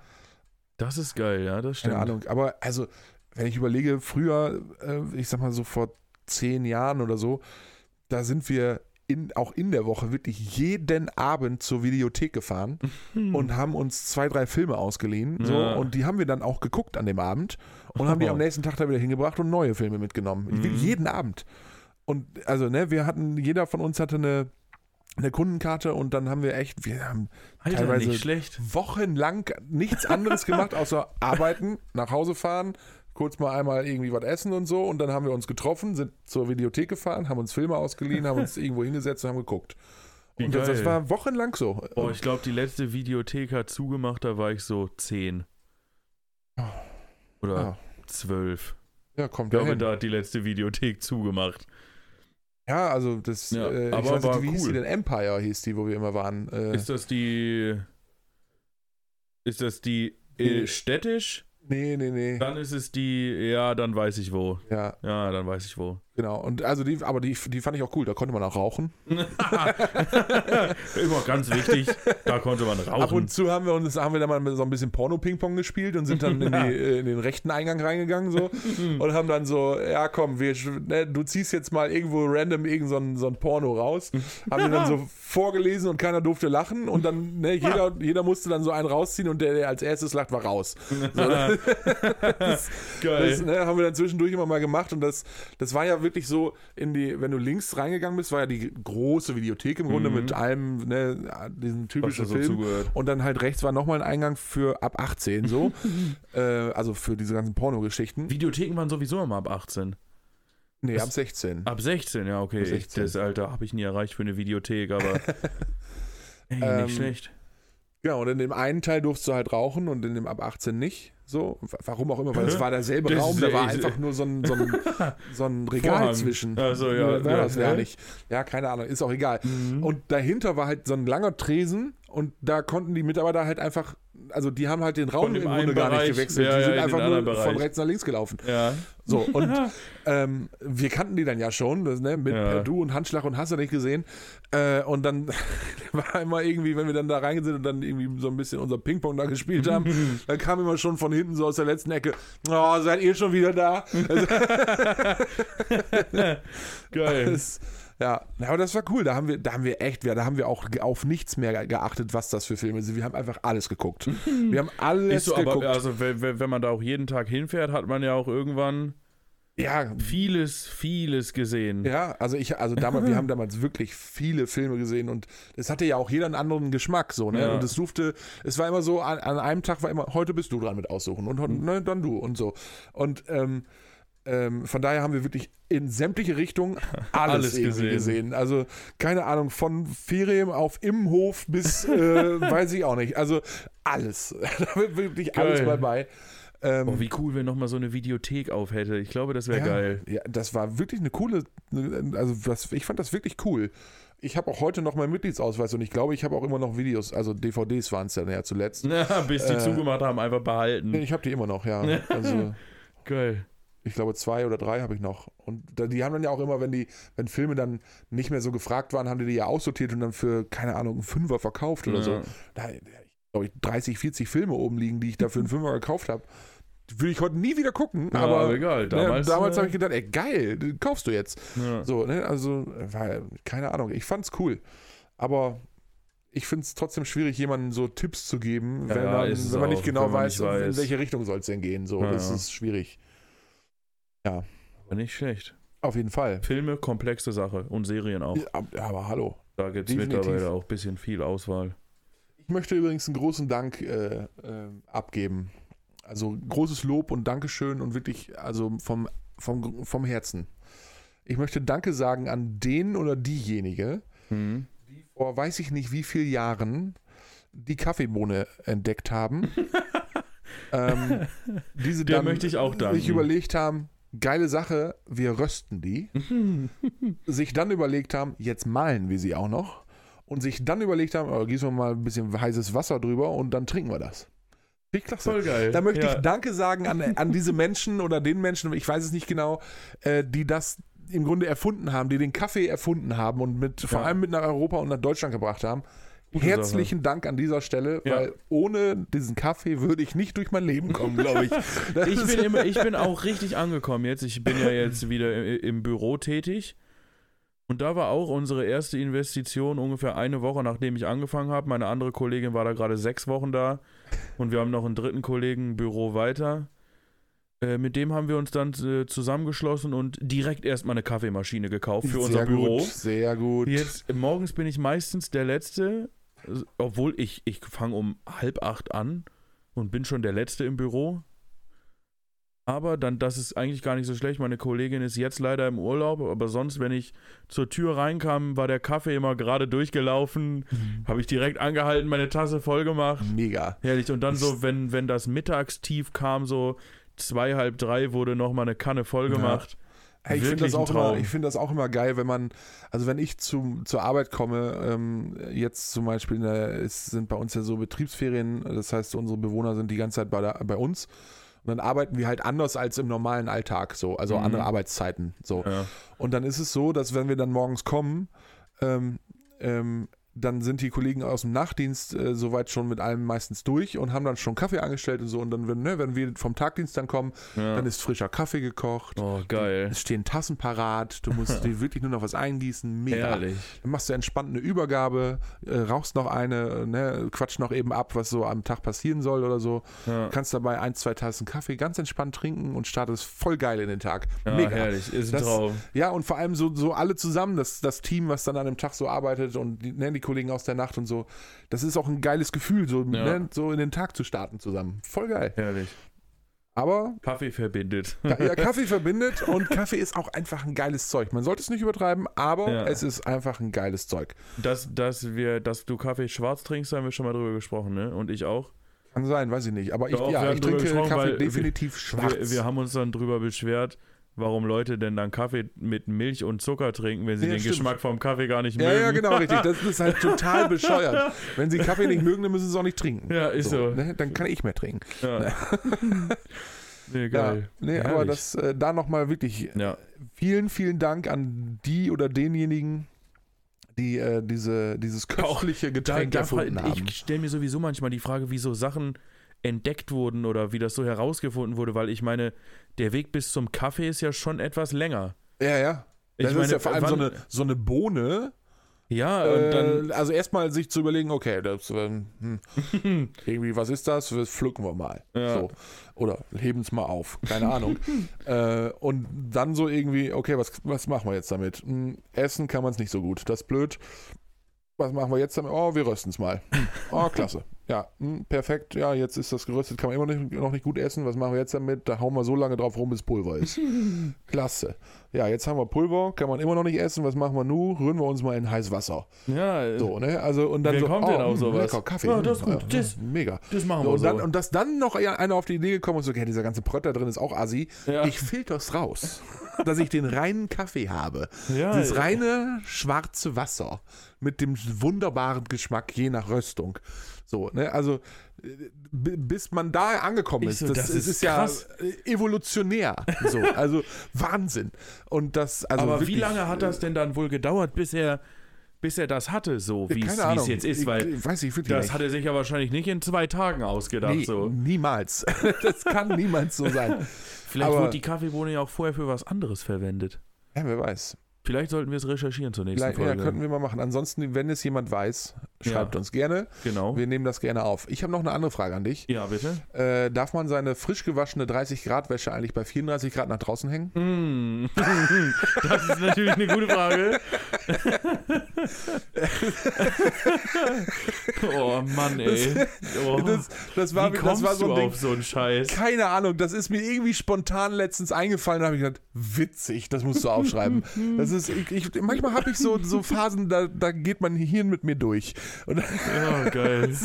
Das ist geil, ja, das stimmt. keine Ahnung, aber also, wenn ich überlege, früher, äh, ich sag mal so vor zehn Jahren oder so, da sind wir in, auch in der Woche wirklich jeden Abend zur Videothek gefahren Hm. und haben uns zwei, drei Filme ausgeliehen. So, Ja. Und die haben wir dann auch geguckt an dem Abend und haben die Oh. am nächsten Tag da wieder hingebracht und neue Filme mitgenommen. Mhm. Jeden Abend. Und also, ne, wir hatten, jeder von uns hatte eine, eine Kundenkarte und dann haben wir echt, wir haben Alter, teilweise- nicht schlecht. wochenlang nichts anderes gemacht, außer arbeiten, nach Hause fahren, kurz mal einmal irgendwie was essen und so. Und dann haben wir uns getroffen, sind zur Videothek gefahren, haben uns Filme ausgeliehen, haben uns irgendwo hingesetzt und haben geguckt. Wie Und das, das war wochenlang so. Boah, ich glaube, die letzte Videothek hat zugemacht, da war ich so zehn. Oder ja, zwölf. ja, kommt Ich glaube, da hat die letzte Videothek zugemacht. Ja, also das, Ja, äh, aber nicht, war wie hieß cool. die denn? Empire hieß die, wo wir immer waren. Äh, Ist das die. Ist das die äh, städtisch? Nee, nee, nee. Dann ist es die. Ja, dann weiß ich wo. Ja, Ja, dann weiß ich wo. Genau. Und also die, aber die, die fand ich auch cool. Da konnte man auch rauchen. Immer ganz wichtig, da konnte man rauchen. Ab und zu haben wir uns haben wir dann mal so ein bisschen Porno-Ping-Pong gespielt und sind dann in, die, in den rechten Eingang reingegangen so und haben dann so, ja komm, wir, ne, du ziehst jetzt mal irgendwo random irgend so ein, so ein Porno raus. haben wir dann so vorgelesen und keiner durfte lachen und dann, ne, jeder, jeder musste dann so einen rausziehen und der, der als erstes lacht, war raus. So, das, Geil. das ne, haben wir dann zwischendurch immer mal gemacht und das, das war ja wirklich so in die, wenn du links reingegangen bist, war ja die große Videothek im Grunde Mhm. mit allem, ne, diesen Was typischen so Film. zugehört. Und dann halt rechts war nochmal ein Eingang für ab 18 so. äh, also für diese ganzen Pornogeschichten. Videotheken waren sowieso immer ab 18. Nee, Das- ab 16. Ab 16, ja, okay. Ab Ich, 16. das Alter habe ich nie erreicht für eine Videothek, aber. Ey, Ähm, nicht schlecht. Genau, und in dem einen Teil durfst du halt rauchen und in dem ab 18 nicht. So, warum auch immer, weil es war derselbe Das Raum, da war einfach nur so ein, so ein, so ein Regal Vorhang. zwischen. Ach so, ja, ja, das hä? nicht. Ja, keine Ahnung, ist auch egal. Mhm. Und dahinter war halt so ein langer Tresen und da konnten die Mitarbeiter halt einfach also die haben halt den Raum im Grunde gar nicht Bereich, gewechselt. ja, die ja, sind in einfach nur anderen von Bereich. rechts nach links gelaufen. Ja. So, und ähm, wir kannten die dann ja schon, das, ne, mit Ja. du und Handschlag und hast du nicht gesehen. Äh, und dann war immer irgendwie, wenn wir dann da sind und dann irgendwie so ein bisschen unser Ping-Pong da gespielt haben, dann kam immer schon von hinten so aus der letzten Ecke, oh, seid ihr schon wieder da? Also, Geil. das, ja, aber das war cool. Da haben wir, da haben wir echt, ja, da haben wir auch auf nichts mehr geachtet, was das für Filme sind. Wir haben einfach alles geguckt. Wir haben alles so, geguckt. aber also wenn, man da auch jeden Tag hinfährt, hat man ja auch irgendwann ja, vieles, vieles gesehen. Ja, also ich, also damals, wir haben damals wirklich viele Filme gesehen und es hatte ja auch jeder einen anderen Geschmack, so, ne? Ja. Und es durfte, es war immer so, an, an einem Tag war immer, heute bist du dran mit aussuchen und heute, ne, dann du und so. Und ähm, ähm, von daher haben wir wirklich in sämtliche Richtungen alles, Alles gesehen. gesehen. Also, keine Ahnung, von Ferien auf Immenhof bis, äh, weiß ich auch nicht. Also alles. da war wirklich alles Geil. mal bei. Ähm, Boah, wie cool, wenn nochmal so eine Videothek auf hätte. Ich glaube, das wäre ja, geil. Ja, das war wirklich eine coole, also das, ich fand das wirklich cool. Ich habe auch heute noch meinen Mitgliedsausweis und ich glaube, ich habe auch immer noch Videos, also DVDs waren es dann ja zuletzt. Ja, bis die Äh, zugemacht haben, einfach behalten. Ich habe die immer noch, ja. Also Geil. Ich glaube zwei oder drei habe ich noch. Und die haben dann ja auch immer, wenn die, wenn Filme dann nicht mehr so gefragt waren, haben die die ja aussortiert und dann für, keine Ahnung, einen Fünfer verkauft oder Ja. so. Da glaube ich 30, 40 Filme oben liegen, die ich da für einen Fünfer gekauft habe. Würde ich heute nie wieder gucken, Ja, aber egal. damals, ne, damals äh, habe ich gedacht, ey geil, kaufst du jetzt. Ja. So, ne, also, war, keine Ahnung, ich fand's cool. Aber ich finde es trotzdem schwierig, jemandem so Tipps zu geben, wenn, ja, man, wenn man nicht genau weiß, nicht weiß. in welche Richtung soll es denn gehen. So, das ist schwierig. Aber nicht schlecht. Auf jeden Fall. Filme, komplexe Sache. Und Serien auch. Ja, aber hallo. Da gibt es mittlerweile auch ein bisschen viel Auswahl. Ich möchte übrigens einen großen Dank äh, äh, abgeben. Also großes Lob und Dankeschön und wirklich, also vom, vom, vom Herzen. Ich möchte Danke sagen an den oder diejenige, Mhm. die vor weiß ich nicht wie vielen Jahren die Kaffeebohne entdeckt haben. ähm, diese Der dann möchte ich auch danken. sich überlegt haben, geile Sache, wir rösten die. sich dann überlegt haben, jetzt malen wir sie auch noch. Und sich dann überlegt haben, oh, gießen wir mal ein bisschen heißes Wasser drüber und dann trinken wir das. Ich klasse. Voll geil. Da möchte ja. ich Danke sagen an, an diese Menschen oder den Menschen, ich weiß es nicht genau, äh, die das im Grunde erfunden haben, die den Kaffee erfunden haben und mit, vor Ja. allem mit nach Europa und nach Deutschland gebracht haben. Gute Herzlichen Dank an dieser Stelle, Ja. weil ohne diesen Kaffee würde ich nicht durch mein Leben kommen, glaube ich. Ich bin, immer, ich bin auch richtig angekommen jetzt. Ich bin ja jetzt wieder im Büro tätig. Und da war auch unsere erste Investition ungefähr eine Woche, nachdem ich angefangen habe. Meine andere Kollegin war da gerade sechs Wochen da. Und wir haben noch einen dritten Kollegen, Büro weiter. Äh, mit dem haben wir uns dann äh, zusammengeschlossen und direkt erstmal eine Kaffeemaschine gekauft für unser sehr Büro. Gut, sehr gut. Jetzt morgens bin ich meistens der Letzte, obwohl ich, ich fange um halb acht an und bin schon der Letzte im Büro. Aber dann, das ist eigentlich gar nicht so schlecht. Meine Kollegin ist jetzt leider im Urlaub, aber sonst, wenn ich zur Tür reinkam, war der Kaffee immer gerade durchgelaufen. Habe ich direkt angehalten, meine Tasse voll gemacht. Mega. Herrlich. Und dann so, wenn, wenn das Mittagstief kam, so zwei, halb drei, wurde nochmal eine Kanne voll Ja. Hey, ich finde das, auch immer- ich find das auch immer geil, wenn man, also wenn ich zum, zur Arbeit komme, ähm, jetzt zum Beispiel, ne, es sind bei uns ja so Betriebsferien, das heißt, unsere Bewohner sind die ganze Zeit bei, der, bei uns. Und dann arbeiten wir halt anders als im normalen Alltag, so, also Mhm. andere Arbeitszeiten. So. Ja. Und dann ist es so, dass wenn wir dann morgens kommen, ähm, ähm, dann sind die Kollegen aus dem Nachtdienst äh, soweit schon mit allem meistens durch und haben dann schon Kaffee angestellt und so. Und dann, wenn, ne, wenn wir vom Tagdienst dann kommen, Ja. dann ist frischer Kaffee gekocht. Oh, geil. Es stehen Tassen parat, du musst dir wirklich nur noch was eingießen, mega. Herrlich. Dann machst du entspannt eine Übergabe, äh, rauchst noch eine, äh, ne, quatsch noch eben ab, was so am Tag passieren soll oder so. Ja. Kannst dabei ein, zwei Tassen Kaffee ganz entspannt trinken und startest voll geil in den Tag. Ja, mega. herrlich. Ist ein Das- Traum. Ja, und vor allem so, so alle zusammen, das, das Team, was dann an dem Tag so arbeitet und die, ne, die Kollegen aus der Nacht und so. Das ist auch ein geiles Gefühl, so, Ja. ne, so in den Tag zu starten zusammen. Voll geil. Herrlich. Aber Kaffee verbindet. Ja, Kaffee verbindet und Kaffee ist auch einfach ein geiles Zeug. Man sollte es nicht übertreiben, aber Ja. es ist einfach ein geiles Zeug. Dass, dass, wir, dass du Kaffee schwarz trinkst, haben wir schon mal drüber gesprochen, ne? Und ich auch. Kann sein, weiß ich nicht. Aber ich, Doch, wir ja, ich trinke Kaffee definitiv schwarz. Wir, wir haben uns dann drüber beschwert, warum Leute denn dann Kaffee mit Milch und Zucker trinken, wenn sie Ja, den stimmt. Geschmack vom Kaffee gar nicht Ja, mögen. ja, genau, richtig. Das ist halt total bescheuert. Wenn sie Kaffee nicht mögen, dann müssen sie es auch nicht trinken. Ja, ist so. Ne? Dann kann ich mehr trinken. Ja. nee, Ja, geil. nee, aber das äh, da nochmal wirklich Ja, vielen, vielen Dank an die oder denjenigen, die äh, diese, dieses köstliche Getränk da, erfunden haben. ich stelle mir sowieso manchmal die Frage, wie so Sachen entdeckt wurden oder wie das so herausgefunden wurde, weil ich meine, der Weg bis zum Kaffee ist ja schon etwas länger. Ja, ja. Ich Das meine, ist ja vor allem so eine, so eine Bohne. Ja, und dann Äh, also erstmal sich zu überlegen, okay, das, ähm, hm, irgendwie, was ist das? Das pflücken wir mal. Ja. So. Oder heben es mal auf. Keine Ahnung. äh, und dann so irgendwie, okay, was, was machen wir jetzt damit? Hm, essen kann man es nicht so gut. Das ist blöd. Was machen wir jetzt damit? Oh, wir rösten es mal. Oh, klasse. Ja, hm, perfekt. Ja, jetzt ist das geröstet, kann man immer nicht, noch nicht gut essen. Was machen wir jetzt damit? Da hauen wir so lange drauf rum, bis Pulver ist. Klasse. Ja, jetzt haben wir Pulver, kann man immer noch nicht essen. Was machen wir nun? Rühren wir uns mal in heiß Wasser. ja, äh, So, ne? Also, und dann Wer so, kommt denn auf hm, sowas? Lecker, Kaffee. Ja, das ist gut. Das- mega. das machen So, wir und, so. dann, und dass dann noch einer auf die Idee gekommen ist, so, okay, dieser ganze Prötter drin ist auch assi. Ja. Ich filter's raus, dass ich den reinen Kaffee habe. ja, Das äh, reine schwarze Wasser mit dem wunderbaren Geschmack je nach Röstung. So, ne, also bis man da angekommen ist, so, das, das ist, ist ja evolutionär. So, also Wahnsinn. Und das, also aber wirklich, wie lange hat das denn dann wohl gedauert, bis er, bis er das hatte, so äh, wie es jetzt ist? Weil ich weiß ich wirklich das nicht. hat er sich ja wahrscheinlich nicht in zwei Tagen ausgedacht. Nee, so. niemals. Das kann niemals so sein. Vielleicht aber- wurde die Kaffeebohne ja auch vorher für was anderes verwendet. Ja, wer weiß. Vielleicht sollten wir es recherchieren zur nächsten Vielleicht, ja, Folge. könnten wir mal machen. Ansonsten, wenn es jemand weiß, schreibt uns gerne. genau. Wir nehmen das gerne auf. Ich habe noch eine andere Frage an dich. Ja, bitte. Äh, darf man seine frisch gewaschene 30 Grad Wäsche eigentlich bei 34 Grad nach draußen hängen? Hm. Das ist natürlich eine gute Frage. oh Mann, ey. Oh. Das, das war, Wie das kommst war so du ein Ding. auf so einen Scheiß? Keine Ahnung, das ist mir irgendwie spontan letztens eingefallen. Da habe ich gedacht, witzig, das musst du aufschreiben. Das ist, ich, ich, manchmal habe ich so, so Phasen, da, da geht mein Hirn mit mir durch. Und, Ja, geil.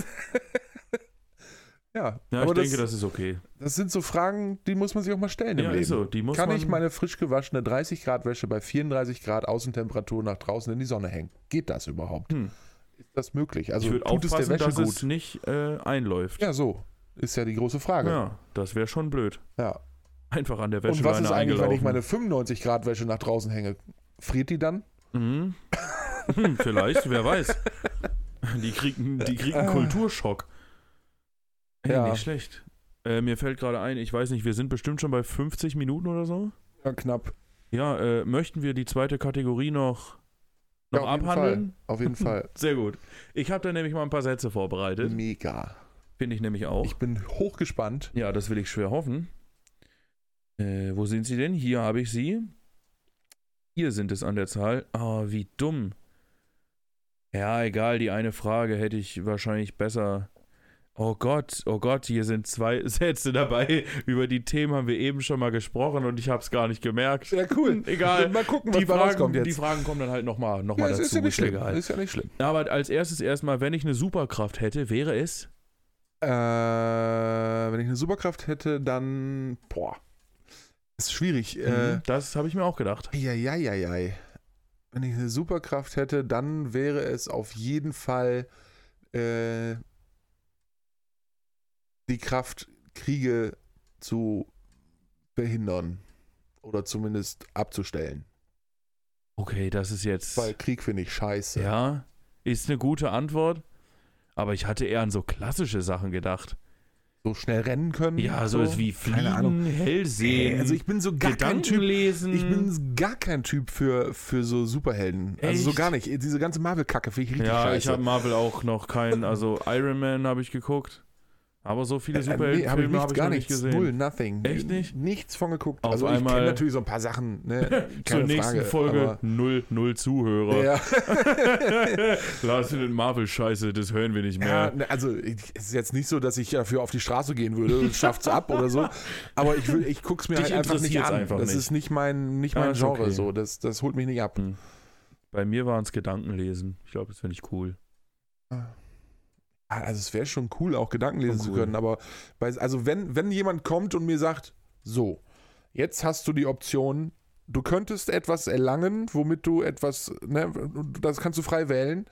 ja, Ja, aber ich denke, das ist okay. Das sind so Fragen, die muss man sich auch mal stellen im Ja, Leben. ist so. Die muss Kann ich meine frisch gewaschene 30 Grad Wäsche bei 34 Grad Außentemperatur nach draußen in die Sonne hängen? Geht das überhaupt? Hm. Ist das möglich? Also ich würde tut es der Wäsche dass gut? es nicht äh, einläuft. Ja, so. Ist ja die große Frage. Ja, das wäre schon blöd. Ja. Einfach an der Und was ist eigentlich, wenn ich meine 95 Grad Wäsche nach draußen hänge? Friert die dann? Mhm. Hm, Vielleicht, wer weiß. Die kriegen, die kriegen einen Kulturschock. Ey, Ja. nicht schlecht. Äh, mir fällt gerade ein, ich weiß nicht, wir sind bestimmt schon bei 50 Minuten oder so. Ja, knapp. Ja, äh, möchten wir die zweite Kategorie noch, noch Ja, auf jeden abhandeln? Auf jeden Fall. Sehr gut. Ich habe da nämlich mal ein paar Sätze vorbereitet. Mega. Finde ich nämlich auch. Ich bin hochgespannt. Ja, das will ich schwer hoffen. Äh, wo sind sie denn? Hier habe ich sie. Hier sind es an der Zahl. Ah, wie dumm. Ja, egal, die eine Frage hätte ich wahrscheinlich besser. Oh Gott, oh Gott, hier sind zwei Sätze dabei. Über die Themen haben wir eben schon mal gesprochen und ich habe es gar nicht gemerkt. Ja, cool. Egal. Mal gucken, was Die Fragen, rauskommt jetzt. die Fragen kommen dann halt nochmal noch ja, mal dazu. ist ja nicht schlimm. egal. Ist ja nicht schlimm. Aber als erstes erstmal, wenn ich eine Superkraft hätte, wäre es. Äh, wenn ich eine Superkraft hätte, dann. Boah. Ist schwierig. Äh, Mhm, das habe ich mir auch gedacht. Eieieiei. Wenn ich eine Superkraft hätte, dann wäre es auf jeden Fall äh, die Kraft, Kriege zu verhindern. Oder zumindest abzustellen. Okay, das ist jetzt. Weil Krieg finde ich scheiße. Ja, ist eine gute Antwort. Aber ich hatte eher an so klassische Sachen gedacht. So schnell rennen können. Ja, so ist wie Fliegen, Ahnung. hell sehen, Also ich bin so gar kein Typ. lesen. Ich bin gar kein Typ für, für so Superhelden. Also so Echt? gar nicht. Diese ganze Marvel-Kacke finde ich richtig ja, scheiße. ich habe Marvel auch noch keinen. Also Iron Man habe ich geguckt. Aber so viele Äh, nee, hab Superheldenfilme nichts, habe ich gar noch nicht nichts. gesehen. Null, nothing. Echt nicht? Nichts von geguckt. Auf also ich kenne natürlich so ein paar Sachen. Ne? Zur Keine nächsten Frage, Folge null, null Zuhörer. Ja, Lars findet Marvel-Scheiße, das hören wir nicht ja, mehr. ne, also ich- es ist jetzt nicht so, dass ich dafür auf die Straße gehen würde und schafft's ab oder so. Aber ich, will- ich guck's mir Dich halt einfach nicht an. einfach das nicht. ist nicht mein, nicht Ah, mein ist Genre okay. so. Das, das holt mich nicht ab. Bei mir waren es Gedankenlesen. Ich glaube, das finde ich cool. Ah, Also es wäre schon cool, auch Gedanken lesen Schon zu cool. können, aber bei, also wenn, wenn jemand kommt und mir sagt, so, jetzt hast du die Option, du könntest etwas erlangen, womit du etwas, ne, das kannst du frei wählen,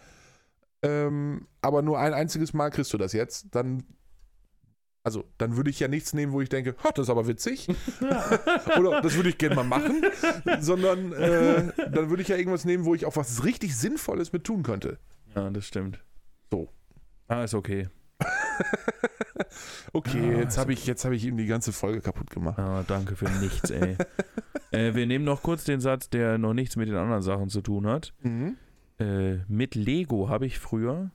ähm, aber nur ein einziges Mal kriegst du das jetzt, dann, also, dann würde ich ja nichts nehmen, wo ich denke, das ist aber witzig, oder das würde ich gerne mal machen, sondern äh, dann würde ich ja irgendwas nehmen, wo ich auch was richtig Sinnvolles mit tun könnte. Ja, das stimmt. So. Ah, ist okay. Okay, Ah, jetzt habe ich, jetzt hab ich ihm die ganze Folge kaputt gemacht. Ah, danke für nichts, ey. äh, wir nehmen noch kurz den Satz, der noch nichts mit den anderen Sachen zu tun hat. Mhm. Äh, mit Lego habe ich früher.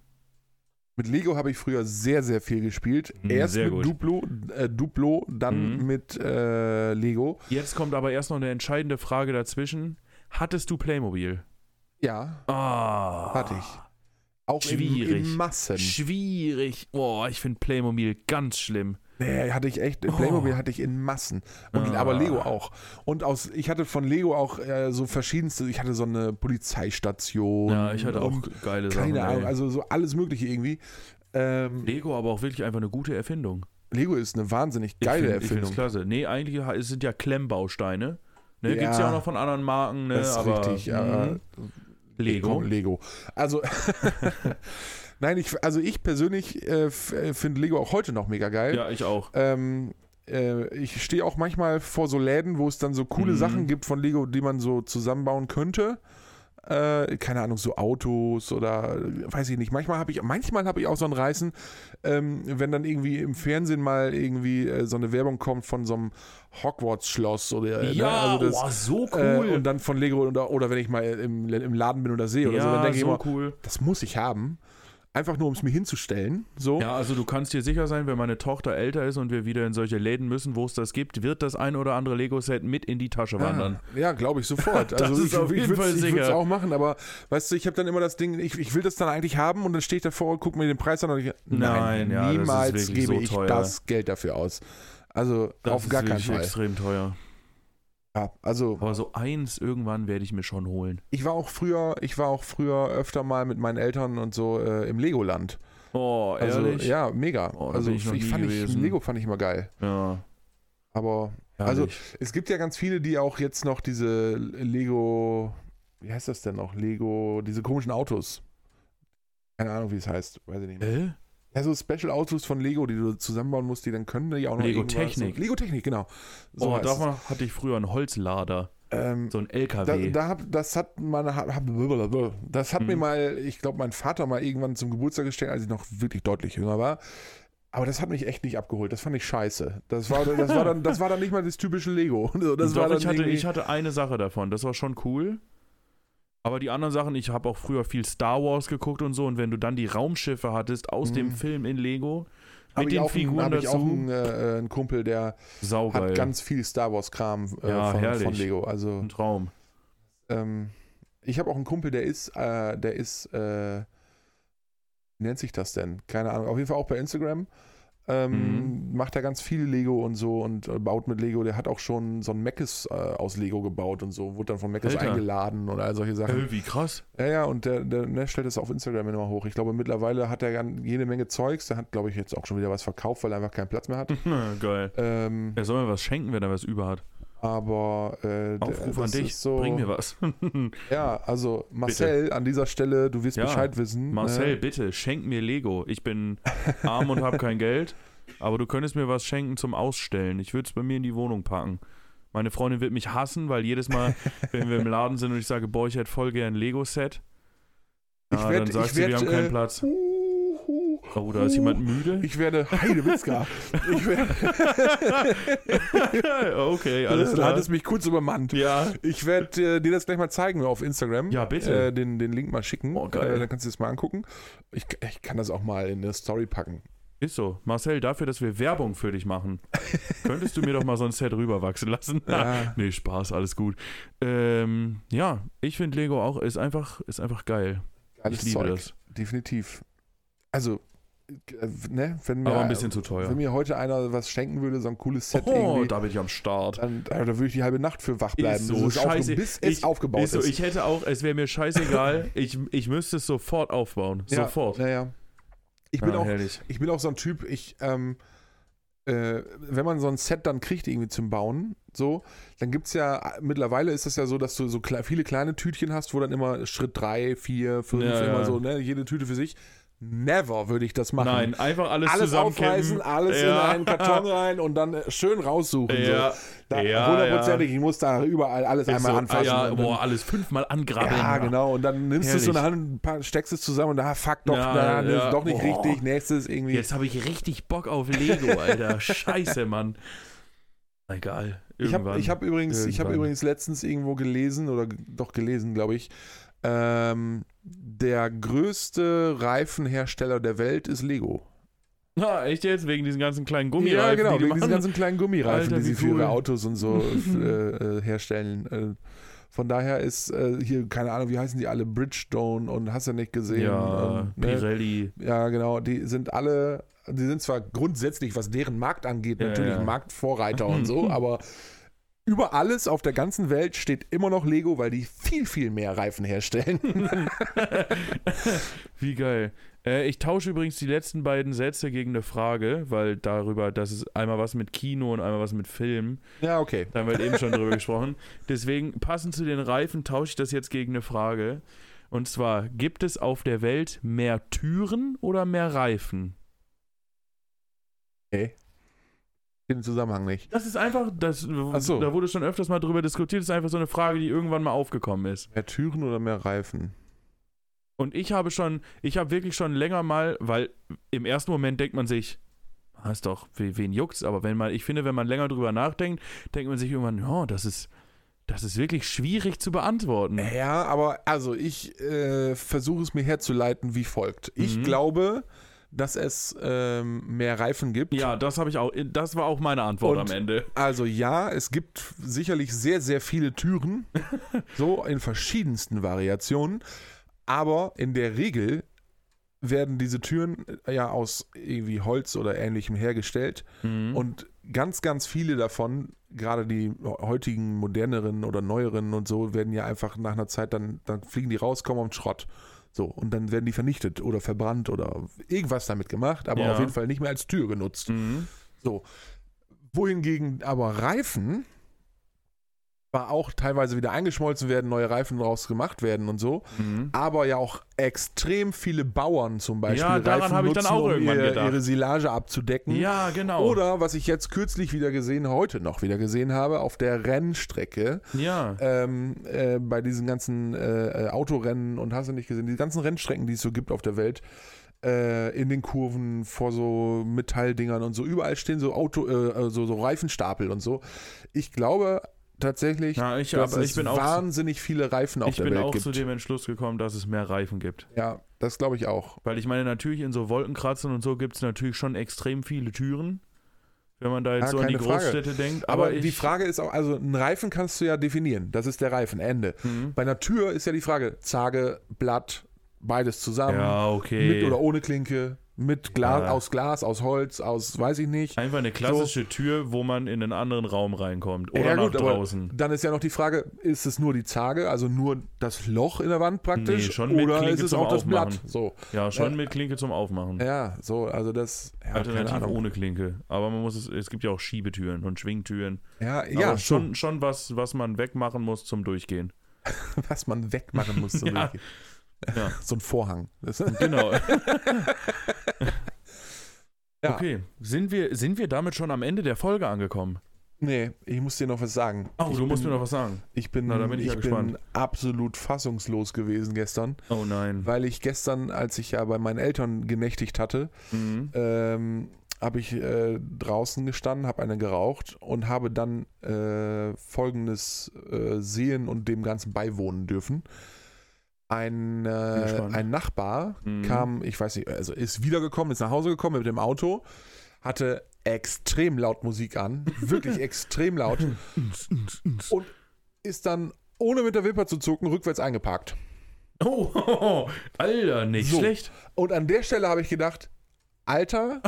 Mit Lego habe ich früher sehr, sehr viel gespielt. Mhm, Erst mit gut. Duplo, äh, Duplo, dann Mhm. mit äh, Lego. Jetzt kommt aber erst noch eine entscheidende Frage dazwischen. Hattest du Playmobil? Ja, Ah. hatte ich. Auch Schwierig. in Massen. Schwierig. Boah, ich finde Playmobil ganz schlimm. Nee, hatte ich echt. Playmobil hatte ich in Massen. Und, Ah. Aber Lego auch. Und aus, ich hatte von Lego auch äh, so verschiedenste. Ich hatte so eine Polizeistation. Ja, ich hatte auch geile Sachen. Keine Ahnung, also so alles Mögliche irgendwie. Ähm, Lego aber auch wirklich einfach eine gute Erfindung. Lego ist eine wahnsinnig Ich geile find- Ich finde es Erfindung. klasse. Nee, eigentlich sind ja Klemmbausteine. Ne, Ja. Gibt es ja auch noch von anderen Marken. Ne, das ist aber, richtig. Ja, mhm. Lego. Lego. Also, nein, ich, also ich persönlich äh, äh, finde Lego auch heute noch mega geil. Ja, ich auch. Ähm, äh, ich stehe auch manchmal vor so Läden, wo es dann so coole Mhm. Sachen gibt von Lego, die man so zusammenbauen könnte. Äh, keine Ahnung, so Autos oder weiß ich nicht. Manchmal habe ich, manchmal habe ich auch so ein Reißen, ähm, wenn dann irgendwie im Fernsehen mal irgendwie äh, so eine Werbung kommt von so einem Hogwarts-Schloss oder äh, ne? Ja, also das, oh, so äh, cool. und dann von Lego oder, oder wenn ich mal im, im Laden bin oder sehe oder ja, so, dann denke ich so immer, cool. das muss ich haben. Einfach nur, um es mir hinzustellen. So. Ja, also du kannst dir sicher sein, wenn meine Tochter älter ist und wir wieder in solche Läden müssen, wo es das gibt, wird das ein oder andere Lego-Set mit in die Tasche wandern. Ah, ja, glaube ich sofort. Das Also ist ich, auf ich jeden würd's- Fall ich würde es sicher. auch machen, aber weißt du, ich habe dann immer das Ding, ich, ich will das dann eigentlich haben und dann stehe ich davor, gucke mir den Preis an und ich Nein, ja, das ist niemals gebe so ich das Geld dafür aus. Also Das auf ist gar keinen Fall. extrem teuer. Ja, also Aber so eins irgendwann werde ich mir schon holen. ich war auch früher, ich war auch früher öfter mal mit meinen Eltern und so äh, im Legoland. Oh, Also ehrlich? ja, mega. Oh, also ich nie fand ich, gewesen. Lego fand ich immer geil. Ja. Aber Also. Es gibt ja ganz viele, die auch jetzt noch diese Lego, wie heißt das denn noch? Lego, diese komischen Autos. Keine Ahnung, wie es heißt, weiß ich nicht. mehr. Äh? Ja, so Special Autos von Lego, die du zusammenbauen musst, die dann können die auch noch Lego Technik. So, Lego Technik, genau. So oh, davon hatte ich früher einen Holzlader. ähm, So ein da, LKW. da hab, das hat meine, das hat mir Hm. mal, ich glaube, mein Vater mal irgendwann zum Geburtstag gestellt, als ich noch wirklich deutlich jünger war. Aber das hat mich echt nicht abgeholt. Das fand ich scheiße. Das war, das war, dann, das war dann nicht mal das typische Lego. Das Doch, war dann ich, hatte, ich hatte eine Sache davon. Das war schon cool. Aber die anderen Sachen, ich habe auch früher viel Star Wars geguckt und so. Und wenn du dann die Raumschiffe hattest aus dem Mhm. Film in Lego, mit ich den einen- Figuren hab ich auch dazu, einen, äh, einen Kumpel, der saugeil. hat ganz viel Star Wars Kram äh, Ja, von, herrlich. von Lego. Also ein Traum. ähm, ich habe auch einen Kumpel, der ist, äh, der ist, äh, wie nennt sich das denn? Keine Ahnung. Auf jeden Fall auch bei Instagram. Ähm, Mhm. Macht er ganz viel Lego und so und äh, baut mit Lego. Der hat auch schon so ein Meckes äh, aus Lego gebaut und so. Wurde dann von Meckes eingeladen und all solche Sachen. Äh, wie krass. Ja, ja, und der, der, der stellt das auf Instagram immer hoch. Ich glaube, mittlerweile hat er jede Menge Zeugs. Der hat, glaube ich, jetzt auch schon wieder was verkauft, weil er einfach keinen Platz mehr hat. Geil. Ähm, Er soll mir was schenken, wenn er was über hat. Aber äh, Aufruf an dich. so, Bring mir was. Ja, also Marcel, an dieser Stelle, du wirst Ja, Bescheid wissen. Marcel, ne? bitte, schenk mir Lego. Ich bin arm und habe kein Geld, aber du könntest mir was schenken zum Ausstellen. Ich würde es bei mir in die Wohnung packen. Meine Freundin wird mich hassen, weil jedes Mal, wenn wir im Laden sind und ich sage, boah, ich hätte voll gern ein Lego-Set, ah, werd- dann sagst du, wir haben keinen äh, Platz. Hu, Oh, da ist jemand müde? Ich werde Heidewitzka. ich werde, okay, alles du klar. hattest mich kurz übermannt. Ja. Ich werde äh, dir das gleich mal zeigen auf Instagram. Ja, bitte. Äh, den, den Link mal schicken. Oh, geil. Äh, dann kannst du es mal angucken. Ich, ich kann das auch mal in eine Story packen. Ist so. Marcel, dafür, dass wir Werbung für dich machen, könntest du mir doch mal so ein Set rüberwachsen lassen? Ja. nee, Spaß, alles gut. Ähm, ja, ich finde Lego auch, ist einfach, ist einfach geil. Geiles ich liebe Zeug. das. Definitiv. Also, ne, wenn mir, Aber ein bisschen zu teuer. wenn mir heute einer was schenken würde, so ein cooles Set Oh, irgendwie, da bin ich am Start. dann, äh, da würde ich die halbe Nacht für wach bleiben, Ist so, bis es, scheiße. bis es Ich- aufgebaut Ist so, ich hätte auch, es wäre mir scheißegal, ich, ich müsste es sofort aufbauen. Ja, Sofort. Ja, ja. Ich bin, Ah, auch, herrlich. ich bin auch so ein Typ, ich, ähm, äh, wenn man so ein Set dann kriegt, irgendwie zum Bauen, so, dann gibt es ja, mittlerweile ist es ja so, dass du so kle viele kleine Tütchen hast, wo dann immer Schritt 3, 4, 5, Ja, immer ja. so, ne, jede Tüte für sich. Never würde ich das machen. Nein, einfach alles, alles aufreißen, alles Ja. in einen Karton rein und dann äh, schön raussuchen. Ja, so. Da, ja, Hundertprozentig, ich muss da überall alles Ist einmal so, anfassen. Ja, und dann- boah, alles fünfmal angrabbeln. ja, genau. Und dann nimmst du es so in der Hand, steckst es zusammen und da, fuck doch, Ja, das ja. ist doch nicht Boah. richtig. Nächstes irgendwie. Jetzt habe ich richtig Bock auf Lego, Alter. Scheiße, Mann. Egal. Ich habe Irgendwann. ich hab übrigens, ich hab übrigens letztens irgendwo gelesen, oder doch gelesen, glaube ich, ähm, der größte Reifenhersteller der Welt ist Lego. Ah, echt jetzt? Wegen diesen ganzen kleinen Gummireifen, ja, genau, die wegen diesen machen? ganzen kleinen Gummireifen, Alter, die sie für cool. ihre Autos und so äh, äh, herstellen. Äh, von daher ist äh, hier, keine Ahnung, wie heißen die alle? Bridgestone und hast du nicht gesehen. Ja, und, ne? Pirelli. Ja, genau, die sind alle, die sind zwar grundsätzlich, was deren Markt angeht, Ja, natürlich ja. Marktvorreiter und so, aber über alles auf der ganzen Welt steht immer noch Lego, weil die viel, viel mehr Reifen herstellen. Wie geil. Äh, ich tausche übrigens die letzten beiden Sätze gegen eine Frage, weil darüber, dass es einmal was mit Kino und einmal was mit Film. ja, okay. Da haben wir halt eben schon drüber gesprochen. Deswegen, passend zu den Reifen, tausche ich das jetzt gegen eine Frage. Und zwar, gibt es auf der Welt mehr Türen oder mehr Reifen? Den Zusammenhang nicht. Das ist einfach, das, so. da wurde schon öfters mal drüber diskutiert, das ist einfach so eine Frage, die irgendwann mal aufgekommen ist. Mehr Türen oder mehr Reifen? Und ich habe schon, ich habe wirklich schon länger mal, weil im ersten Moment denkt man sich, ah, ist doch, we- wen juckt's? Aber wenn man, ich finde, wenn man länger drüber nachdenkt, denkt man sich irgendwann, ja, das ist, das ist wirklich schwierig zu beantworten. Ja, aber also ich äh, versuche es mir herzuleiten wie folgt. Ich Mhm. glaube, dass es ähm, mehr Reifen gibt. Ja, das habe ich auch, das war auch meine Antwort Und- am Ende. Also ja, es gibt sicherlich sehr, sehr viele Türen, so in verschiedensten Variationen, aber in der Regel werden diese Türen äh, ja aus irgendwie Holz oder ähnlichem hergestellt Mhm. und ganz, ganz viele davon, gerade die heutigen moderneren oder neueren und so, werden ja einfach nach einer Zeit dann, dann fliegen die raus, kommen den Schrott. So, und dann werden die vernichtet oder verbrannt oder irgendwas damit gemacht, aber Ja. auf jeden Fall nicht mehr als Tür genutzt. Mhm. So. Wohingegen aber Reifen war auch teilweise wieder eingeschmolzen werden, neue Reifen draus gemacht werden und so. Mhm. Aber ja auch extrem viele Bauern zum Beispiel Ja, daran habe ich dann nutzen, auch um irgendwann ihr, gedacht. ihre Silage abzudecken. Ja, genau. Oder was ich jetzt kürzlich wieder gesehen, heute noch wieder gesehen habe, auf der Rennstrecke, ja. ähm, äh, bei diesen ganzen äh, äh, Autorennen und hast du nicht gesehen, die ganzen Rennstrecken, die es so gibt auf der Welt, äh, in den Kurven vor so Metalldingern und so, überall stehen so Auto, äh, so, so Reifenstapel und so. Ich glaube tatsächlich, Ja, ich, dass aber es ich bin auch, wahnsinnig viele Reifen auf ich der bin Welt auch gibt. zu dem Entschluss gekommen, dass es mehr Reifen gibt. ja, das glaube ich auch. Weil ich meine, natürlich in so Wolkenkratzern und so gibt es natürlich schon extrem viele Türen, wenn man da jetzt Ja, so an die Frage. Großstädte denkt. Aber, Aber, ich, die Frage ist auch, also einen Reifen kannst du ja definieren. Das ist der Reifen, Ende. Mhm. Bei einer Tür ist ja die Frage, Zage, Blatt, beides zusammen. Ja, okay. Mit oder ohne Klinke, mit Glas, Ja. aus Glas, aus Holz, aus weiß ich nicht. Einfach eine klassische Tür, wo man in einen anderen Raum reinkommt. Oder Ja, nach gut, draußen. Dann ist ja noch die Frage, ist es nur die Zage, also nur das Loch in der Wand praktisch? Nee, schon mit oder Klinke ist es zum auch das Aufmachen. Blatt? So. Ja, schon Ja. mit Klinke zum Aufmachen. Ja, so, also das. Ja, Alternativ ohne Klinke. Aber man muss es, es gibt ja auch Schiebetüren und Schwingtüren. Ja, Aber ja schon, schon was, was man wegmachen muss zum Durchgehen. so, was man wegmachen muss. Zum. Durchgehen. Ja. So ein Vorhang. Genau. Ja. Okay. Sind wir, sind wir damit schon am Ende der Folge angekommen? nee, ich muss dir noch was sagen. Oh, ich du musst bin, mir noch was sagen. Ich bin, Na, bin ich ich ja bin absolut fassungslos gewesen gestern, Oh nein. weil ich gestern, als ich ja bei meinen Eltern genächtigt hatte, Mhm. ähm, habe ich äh, draußen gestanden, habe eine geraucht und habe dann äh, Folgendes äh, sehen und dem Ganzen beiwohnen dürfen. Ein, äh, ein Nachbar Mhm. kam, ich weiß nicht, also ist wiedergekommen, ist nach Hause gekommen mit dem Auto, hatte extrem laut Musik an, wirklich extrem laut und ist dann ohne mit der Wimper zu zucken rückwärts eingeparkt. Oh, Alter, nicht So. schlecht. Und an der Stelle habe ich gedacht, Alter,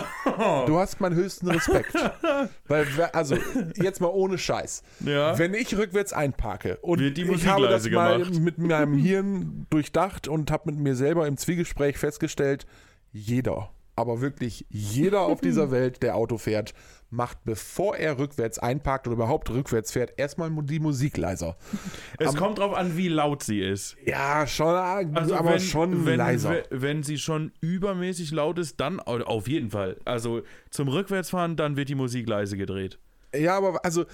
du hast meinen höchsten Respekt. Weil, also, jetzt mal ohne Scheiß. Ja. Wenn ich rückwärts einparke und ich habe das mal gemacht. mit meinem Hirn durchdacht und habe mit mir selber im Zwiegespräch festgestellt, jeder, aber wirklich jeder auf dieser Welt, der Auto fährt, macht, bevor er rückwärts einparkt oder überhaupt rückwärts fährt, erstmal die Musik leiser. Es Am- kommt drauf an, wie laut sie ist. Ja, schon, Also aber wenn, schon wenn, leiser. we- Wenn sie schon übermäßig laut ist, dann au- auf jeden Fall. Also zum Rückwärtsfahren, dann wird die Musik leise gedreht. Ja, aber also,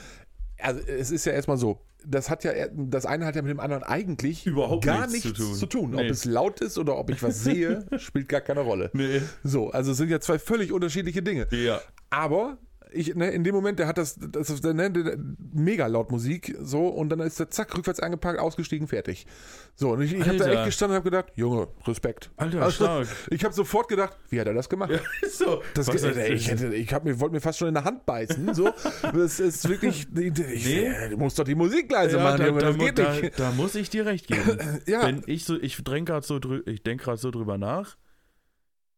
also es ist ja erstmal so. Das hat ja, das eine hat ja mit dem anderen eigentlich Überhaupt gar nichts zu nichts tun. zu tun. Nee. Ob es laut ist oder ob ich was sehe, spielt gar keine Rolle. Nee. So, also es sind ja zwei völlig unterschiedliche Dinge. Ja. Aber ich, ne, in dem Moment, der hat das, das ist, ne, der- mega laut Musik, so, und dann ist der zack, rückwärts eingepackt, ausgestiegen, fertig. So, und ich, ich habe da echt gestanden und habe gedacht, Junge, Respekt. Alter, Also, stark. Ich habe sofort gedacht, wie hat er das gemacht? so, Das, was ey, ich das? hätte, ich hab mir, wollte mir fast schon in der Hand beißen. So. Das ist wirklich. Ich, Nee. äh, Du musst doch die Musik leise ja, machen, da, Junge, da, das geht da, nicht. da muss ich dir recht geben. Ja, Wenn ich so, ich denke gerade so, drü ich denk so drüber nach.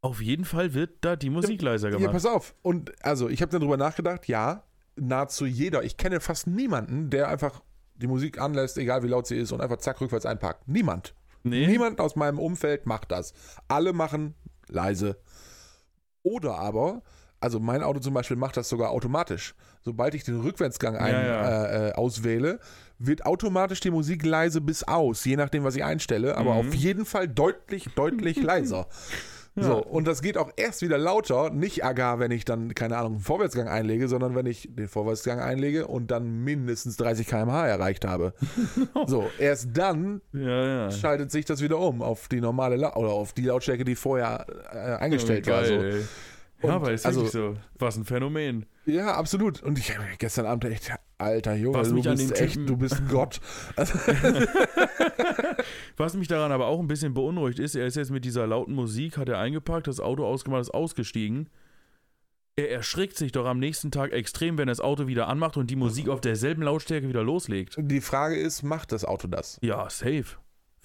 Auf jeden Fall wird da die Musik leiser ja, gemacht. pass auf. Und also, ich habe dann drüber nachgedacht, ja, nahezu jeder. Ich kenne fast niemanden, der einfach die Musik anlässt, egal wie laut sie ist, und einfach zack rückwärts einparkt. Niemand. nee? Niemand aus meinem Umfeld macht das. Alle machen leise. Oder aber, also mein Auto zum Beispiel macht das sogar automatisch. Sobald ich den Rückwärtsgang ein, Ja, ja. Äh, äh, auswähle, wird automatisch die Musik leise bis aus, je nachdem, was ich einstelle, aber Mhm. auf jeden Fall deutlich, deutlich leiser. So, und das geht auch erst wieder lauter, nicht gar, wenn ich dann, keine Ahnung, einen Vorwärtsgang einlege, sondern wenn ich den Vorwärtsgang einlege und dann mindestens 30 km/h erreicht habe. so, erst dann Ja, ja. schaltet sich das wieder um auf die normale La oder auf die Lautstärke, die vorher äh, eingestellt war. Geil, So. Ey. Ja, Und aber ist also- wirklich so. Was ein Phänomen. Ja, absolut. Und ich habe gestern Abend echt, alter Junge, Was du bist echt, Typen- du bist ein Gott. Was mich daran aber auch ein bisschen beunruhigt ist, er ist jetzt mit dieser lauten Musik, hat er eingepackt, das Auto ausgemacht, ist ausgestiegen. Er erschrickt sich doch am nächsten Tag extrem, wenn er das Auto wieder anmacht und die Musik auf derselben Lautstärke wieder loslegt. die Frage ist, macht das Auto das? Ja, safe.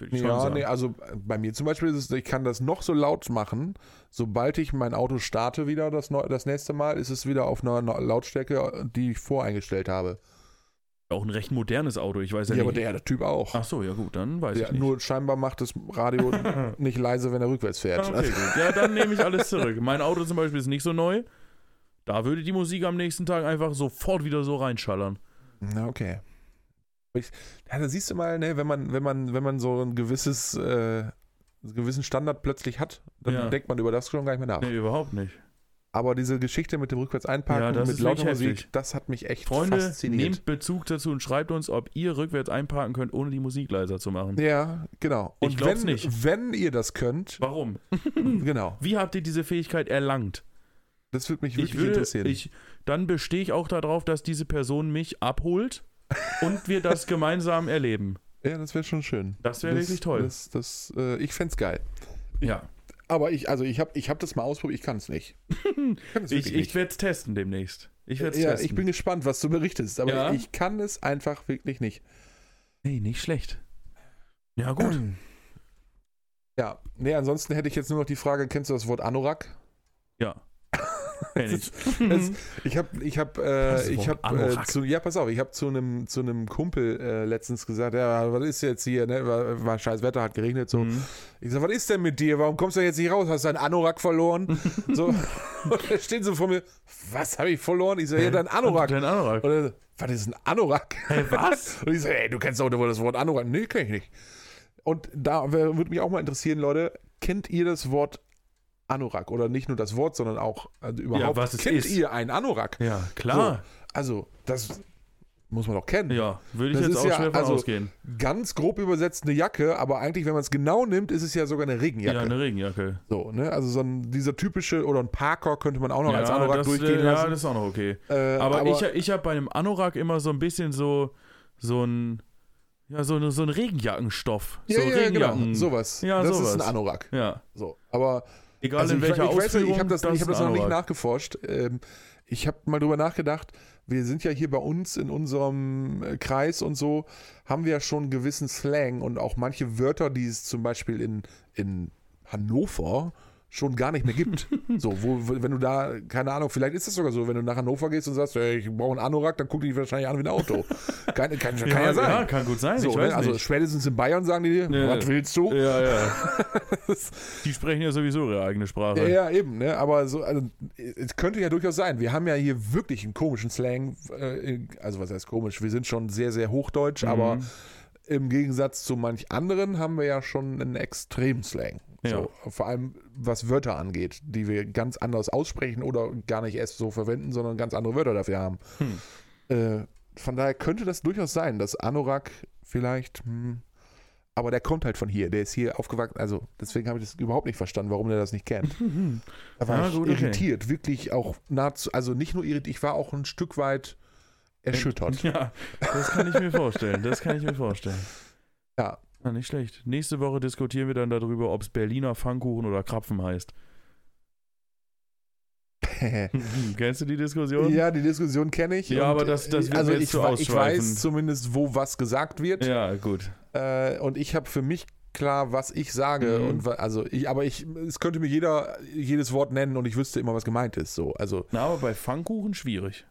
Würde ich schon Ja, sagen. nee, also bei mir zum Beispiel ist es, ich kann das noch so laut machen, sobald ich mein Auto starte wieder das, das nächste Mal, ist es wieder auf einer Lautstärke, die ich voreingestellt habe. Auch ein recht modernes Auto, ich weiß ja, Ja, aber nicht. der, der Typ auch. Ach so, ja gut, dann weiß Ja, ich nicht. nur scheinbar macht das Radio nicht leise, wenn er rückwärts fährt. Ah, okay, gut. Ja, dann nehme ich alles zurück. Mein Auto zum Beispiel ist nicht so neu. Da würde die Musik am nächsten Tag einfach sofort wieder so reinschallern. Na, okay. Ich, ja, da siehst du mal, ne, wenn man, wenn man, wenn man so ein gewisses, äh, einen gewissen Standard plötzlich hat, dann Ja. denkt man über das schon gar nicht mehr nach. Nee, überhaupt nicht. Aber diese Geschichte mit dem rückwärts einparken Ja, mit lauter Musik, das hat mich echt Freunde, fasziniert. nehmt Bezug dazu und schreibt uns, ob ihr rückwärts einparken könnt, ohne die Musik leiser zu machen. Ja, genau. Ich Und glaub's wenn, nicht. wenn ihr das könnt, Warum? genau, Wie habt ihr diese Fähigkeit erlangt? das würde mich wirklich Ich würde, interessieren. ich, dann bestehe ich auch darauf, dass diese Person mich abholt und wir das gemeinsam erleben. ja, das wäre schon schön. Das wäre wirklich toll. Das, das, äh, ich fände es geil. Ja, Aber ich, also ich habe ich hab das mal ausprobiert, ich kann es nicht. Ich, ich, ich werde es testen demnächst. Ich werde es ja, testen. ich bin gespannt, was du berichtest, aber Ja? ich kann es einfach wirklich nicht. hey, nicht schlecht. Ja, gut. Ja, nee, ansonsten hätte ich jetzt nur noch die Frage, kennst du das Wort Anorak? Ja. Kenn ich. Es, ich habe ich hab, äh, ich Wort hab, äh, zu, ja, pass auf, ich habe zu einem zu einem Kumpel äh, letztens gesagt, ja, was ist jetzt hier, ne? war, war scheiß Wetter, hat geregnet, so. Mhm. Ich sag, was ist denn mit dir? Warum kommst du jetzt nicht raus? Hast du deinen Anorak verloren? so, und er steht so vor mir, was habe ich verloren? Ich sage, ja, dein Anorak. Dein Anorak. Er so, was ist ein Anorak? Hey, was? Und ich so, ey, du kennst doch wohl das Wort Anorak. Nee, kenn ich nicht. Und da würde mich auch mal interessieren, Leute, kennt ihr das Wort Anorak? Oder nicht nur das Wort, sondern auch also überhaupt, was es kennt ist. ihr einen Anorak? Ja, klar. Also, das muss man doch kennen. Ja, würde ich Das jetzt ist auch ja- schwer von also- ausgehen. Ganz grob übersetzt eine Jacke, aber eigentlich, wenn man es genau nimmt, ist es ja sogar eine Regenjacke. Ja, eine Regenjacke. so, ne? Also so ein, dieser typische, oder ein Parker könnte man auch noch ja, als Anorak das, durchgehen äh, lassen. Ja, das ist auch noch okay. Äh, Aber, ich, ich habe bei einem Anorak immer so ein bisschen so, so ein, ja, so, eine, so ein Regenjackenstoff. ja, so ja, Regenjacken. genau, sowas. Ja, das sowas. ist ein Anorak. Ja, So, aber egal Also in ich, welcher ich weiß Ausführung. nicht, ich habe das, ich hab das noch nicht nachgeforscht. Ähm, ich habe mal drüber nachgedacht, wir sind ja hier bei uns in unserem äh, Kreis und so, haben wir ja schon einen gewissen Slang und auch manche Wörter, die es zum Beispiel in, in Hannover schon gar nicht mehr gibt. so, wo, wenn du da, keine Ahnung, vielleicht ist es sogar so, wenn du nach Hannover gehst und sagst, ey, ich brauche einen Anorak, dann gucken die wahrscheinlich an wie ein Auto. Kann, kann, kann ja, sein. Ja, kann gut sein. So, ne? also nicht. spätestens in Bayern sagen die dir, Ja. was willst du? Ja, ja. Die sprechen ja sowieso ihre eigene Sprache. Ja, ja, eben, ne? Aber so, also, es könnte ja durchaus sein. Wir haben ja hier wirklich einen komischen Slang. Äh, also, was heißt komisch? Wir sind schon sehr, sehr hochdeutsch, Mhm. aber im Gegensatz zu manch anderen haben wir ja schon einen extremen Slang. Ja. So, vor allem was Wörter angeht, die wir ganz anders aussprechen oder gar nicht erst so verwenden, sondern ganz andere Wörter dafür haben. Hm. Äh, von daher könnte das durchaus sein, dass Anorak vielleicht, hm, aber der kommt halt von hier, der ist hier aufgewachsen, also deswegen habe ich das überhaupt nicht verstanden, warum der das nicht kennt. Da war Ja, ich gut, okay. irritiert, wirklich auch nahezu, also nicht nur irritiert, ich war auch ein Stück weit erschüttert. Ja, das kann ich mir vorstellen. Das kann ich mir vorstellen. Ja. Ah, nicht schlecht. Nächste Woche diskutieren wir dann darüber, ob es Berliner Pfannkuchen oder Krapfen heißt. Kennst du die Diskussion? ja, die Diskussion kenne ich. Ja, aber das- das wird also jetzt ich, zu ich weiß zumindest, wo was gesagt wird. Ja, gut. Äh, und ich habe für mich klar, was ich sage. Mhm. Und also ich, aber ich, es könnte mir jeder jedes Wort nennen und ich wüsste immer, was gemeint ist. So, also Na, aber bei Pfannkuchen schwierig.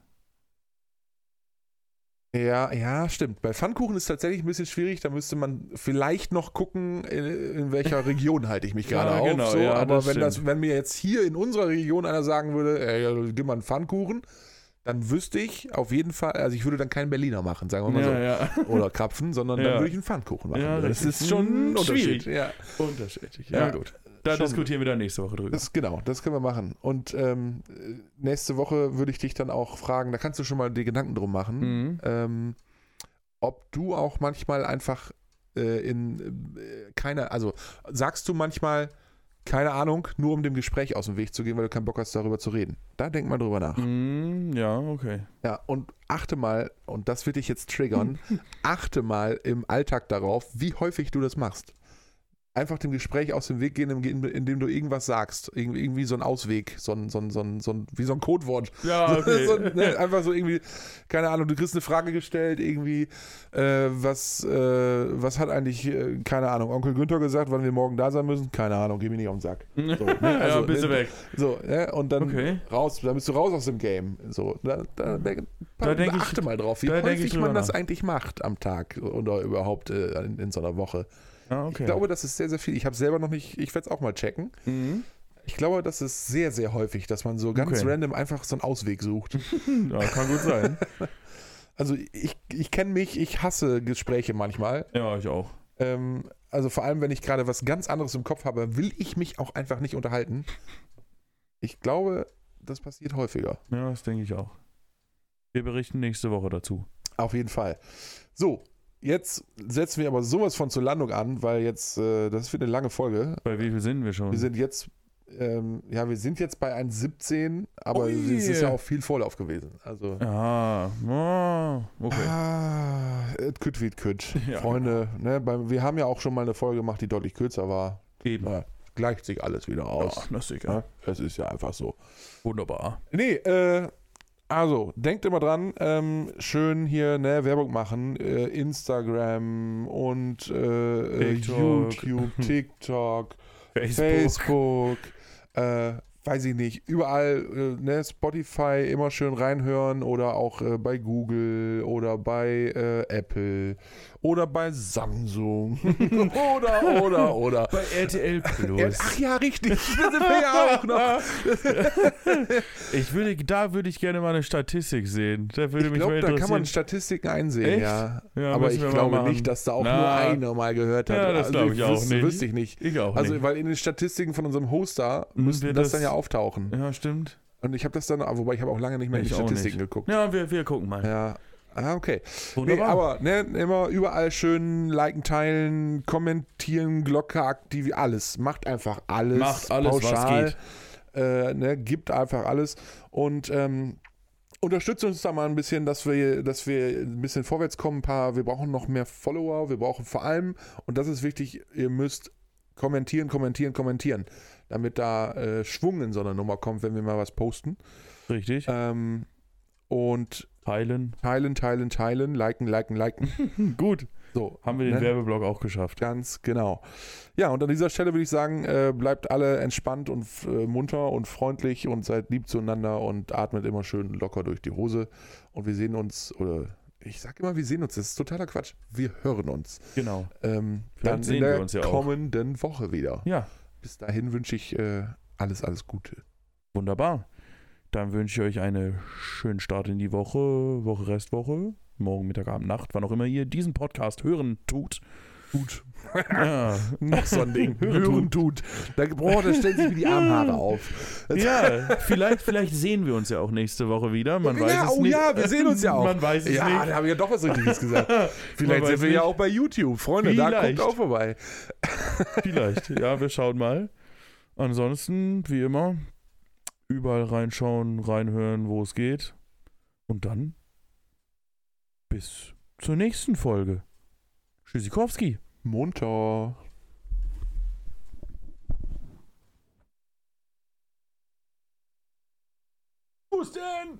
Ja, ja, stimmt. Bei Pfannkuchen ist tatsächlich ein bisschen schwierig. Da müsste man vielleicht noch gucken, in, in welcher Region halte ich mich gerade Ja, auf. genau, so. ja, aber das wenn das, wenn mir jetzt hier in unserer Region einer sagen würde, ey, gib mal einen Pfannkuchen, dann wüsste ich auf jeden Fall, also ich würde dann keinen Berliner machen, sagen wir mal so. Oder Krapfen, sondern dann würde ich einen Pfannkuchen machen. Das ist schon ein Unterschied. schwierig. Ja. Unterschiedlich. Ja, Ja, gut. Da schon. diskutieren wir dann nächste Woche drüber. Das, genau, das können wir machen. Und ähm, nächste Woche würde ich dich dann auch fragen, da kannst du schon mal die Gedanken drum machen, Mhm. ähm, ob du auch manchmal einfach äh, in äh, keine, also sagst du manchmal, keine Ahnung, nur um dem Gespräch aus dem Weg zu gehen, weil du keinen Bock hast, darüber zu reden. Da denk mal drüber nach. Mhm, ja, okay. Ja, und achte mal, und das wird dich jetzt triggern, achte mal im Alltag darauf, wie häufig du das machst. Einfach dem Gespräch aus dem Weg gehen, indem du irgendwas sagst. Irg- Irgendwie so ein Ausweg, so ein, so ein, so ein, so ein, wie so ein Codewort. Ja, okay. so, ne, einfach so irgendwie, keine Ahnung, du kriegst eine Frage gestellt, irgendwie, äh, was, äh, was hat eigentlich, äh, keine Ahnung, Onkel Günther gesagt, wann wir morgen da sein müssen? Keine Ahnung, geh mir nicht auf den Sack. So, ne, ja, also, bist du ne, weg. So, ne, und dann Okay. raus, dann bist du raus aus dem Game. So, da, da, da, Da denk ich- achte mal drauf, wie häufig man das eigentlich macht am Tag oder überhaupt äh, in, in so einer Woche. Ah, okay. Ich glaube, das ist sehr, sehr viel. Ich habe selber noch nicht, ich werde es auch mal checken. Mhm. Ich glaube, das ist sehr, sehr häufig, dass man so ganz Okay. random einfach so einen Ausweg sucht. Ja, kann gut sein. Also ich, ich kenne mich, ich hasse Gespräche manchmal. Ja, ich auch. Ähm, also vor allem, wenn ich gerade was ganz anderes im Kopf habe, will ich mich auch einfach nicht unterhalten. Ich glaube, das passiert häufiger. Ja, das denke ich auch. Wir berichten nächste Woche dazu. Auf jeden Fall. So, jetzt setzen wir aber sowas von zur Landung an, weil jetzt, äh, das wird eine lange Folge. Bei wie viel sind wir schon? Wir sind jetzt, ähm, ja, wir sind jetzt bei 1,17, aber Ui. es ist ja auch viel Vorlauf gewesen. Also. ja, ah, okay. Ah, et kütt wie et kütt. Ja, Freunde, ne, beim, wir haben ja auch schon mal eine Folge gemacht, die deutlich kürzer war. Eben. Ja, gleicht sich alles wieder aus. Ja, das ist. Ja, es ist ja einfach so. Wunderbar. Nee, äh, also, denkt immer dran, ähm, schön hier ne, Werbung machen, äh, Instagram und äh, äh, TikTok. YouTube, TikTok, Facebook. Facebook, äh, weiß ich nicht, überall, äh, ne, Spotify immer schön reinhören oder auch äh, bei Google oder bei Apple oder bei Samsung oder, oder, oder. Bei RTL Plus. Ach ja, richtig, da sind wir ja auch noch. Ich würde, da würde ich gerne mal eine Statistik sehen. Da würde Ich mich glaube, da kann man Statistiken einsehen, ja. Ja, Aber ich glaube nicht, dass da auch Na. nur einer mal gehört hat. Ja, das Also glaube ich auch nicht. Wüsste ich nicht. ich auch Also, nicht. weil in den Statistiken von unserem Hoster müsste das, das- dann ja auftauchen. Ja, stimmt. Und ich habe das dann, wobei ich habe auch lange nicht mehr in die Ich Statistiken geguckt. Ja, wir, wir gucken mal. Ja. Ah, okay. Nee, Wunderbar. aber ne, immer überall schön liken, teilen, kommentieren, Glocke aktivieren, alles. Macht einfach alles. Macht alles, was pauschal. geht. Äh, ne, gibt einfach alles. Und ähm, unterstützt uns da mal ein bisschen, dass wir, dass wir ein bisschen vorwärts kommen. Ein paar, wir brauchen noch mehr Follower. Wir brauchen vor allem, und das ist wichtig, ihr müsst kommentieren, kommentieren, kommentieren. Damit da äh, Schwung in so einer Nummer kommt, wenn wir mal was posten. Richtig. Ähm, und Teilen. teilen, teilen, teilen, liken, liken, liken. Gut. So, Haben wir den ne? Werbeblock auch geschafft. Ganz genau. Ja, und an dieser Stelle würde ich sagen, äh, bleibt alle entspannt und äh, munter und freundlich und seid lieb zueinander und atmet immer schön locker durch die Hose. Und wir sehen uns, oder ich sage immer, wir sehen uns, das ist totaler Quatsch. Wir hören uns. Genau. Ähm, dann sehen in der wir uns ja auch. kommenden Woche wieder. Ja, Bis dahin wünsche ich äh, alles, alles Gute. wunderbar. Dann wünsche ich euch einen schönen Start in die Woche, Woche, Restwoche, morgen, Mittag, Abend, Nacht, wann auch immer ihr diesen Podcast hören tut. Gut. Ja, Noch so ein Ding. Hören Hören tut. Da, boah, da stellen sich mir die Armhaare auf. ja vielleicht, vielleicht sehen wir uns ja auch nächste Woche wieder. Man ja, weiß es oh nicht. ja, wir sehen uns ja auch. Man weiß es ja, nicht. da habe ich ja doch was Richtiges gesagt. Vielleicht sind wir ja nicht. auch bei YouTube. Freunde, da Vielleicht. kommt auch vorbei. Vielleicht. Ja, wir schauen mal. Ansonsten, wie immer, überall reinschauen, reinhören, wo es geht. Und dann bis zur nächsten Folge. Tschüssikowski. Munter. Wo denn?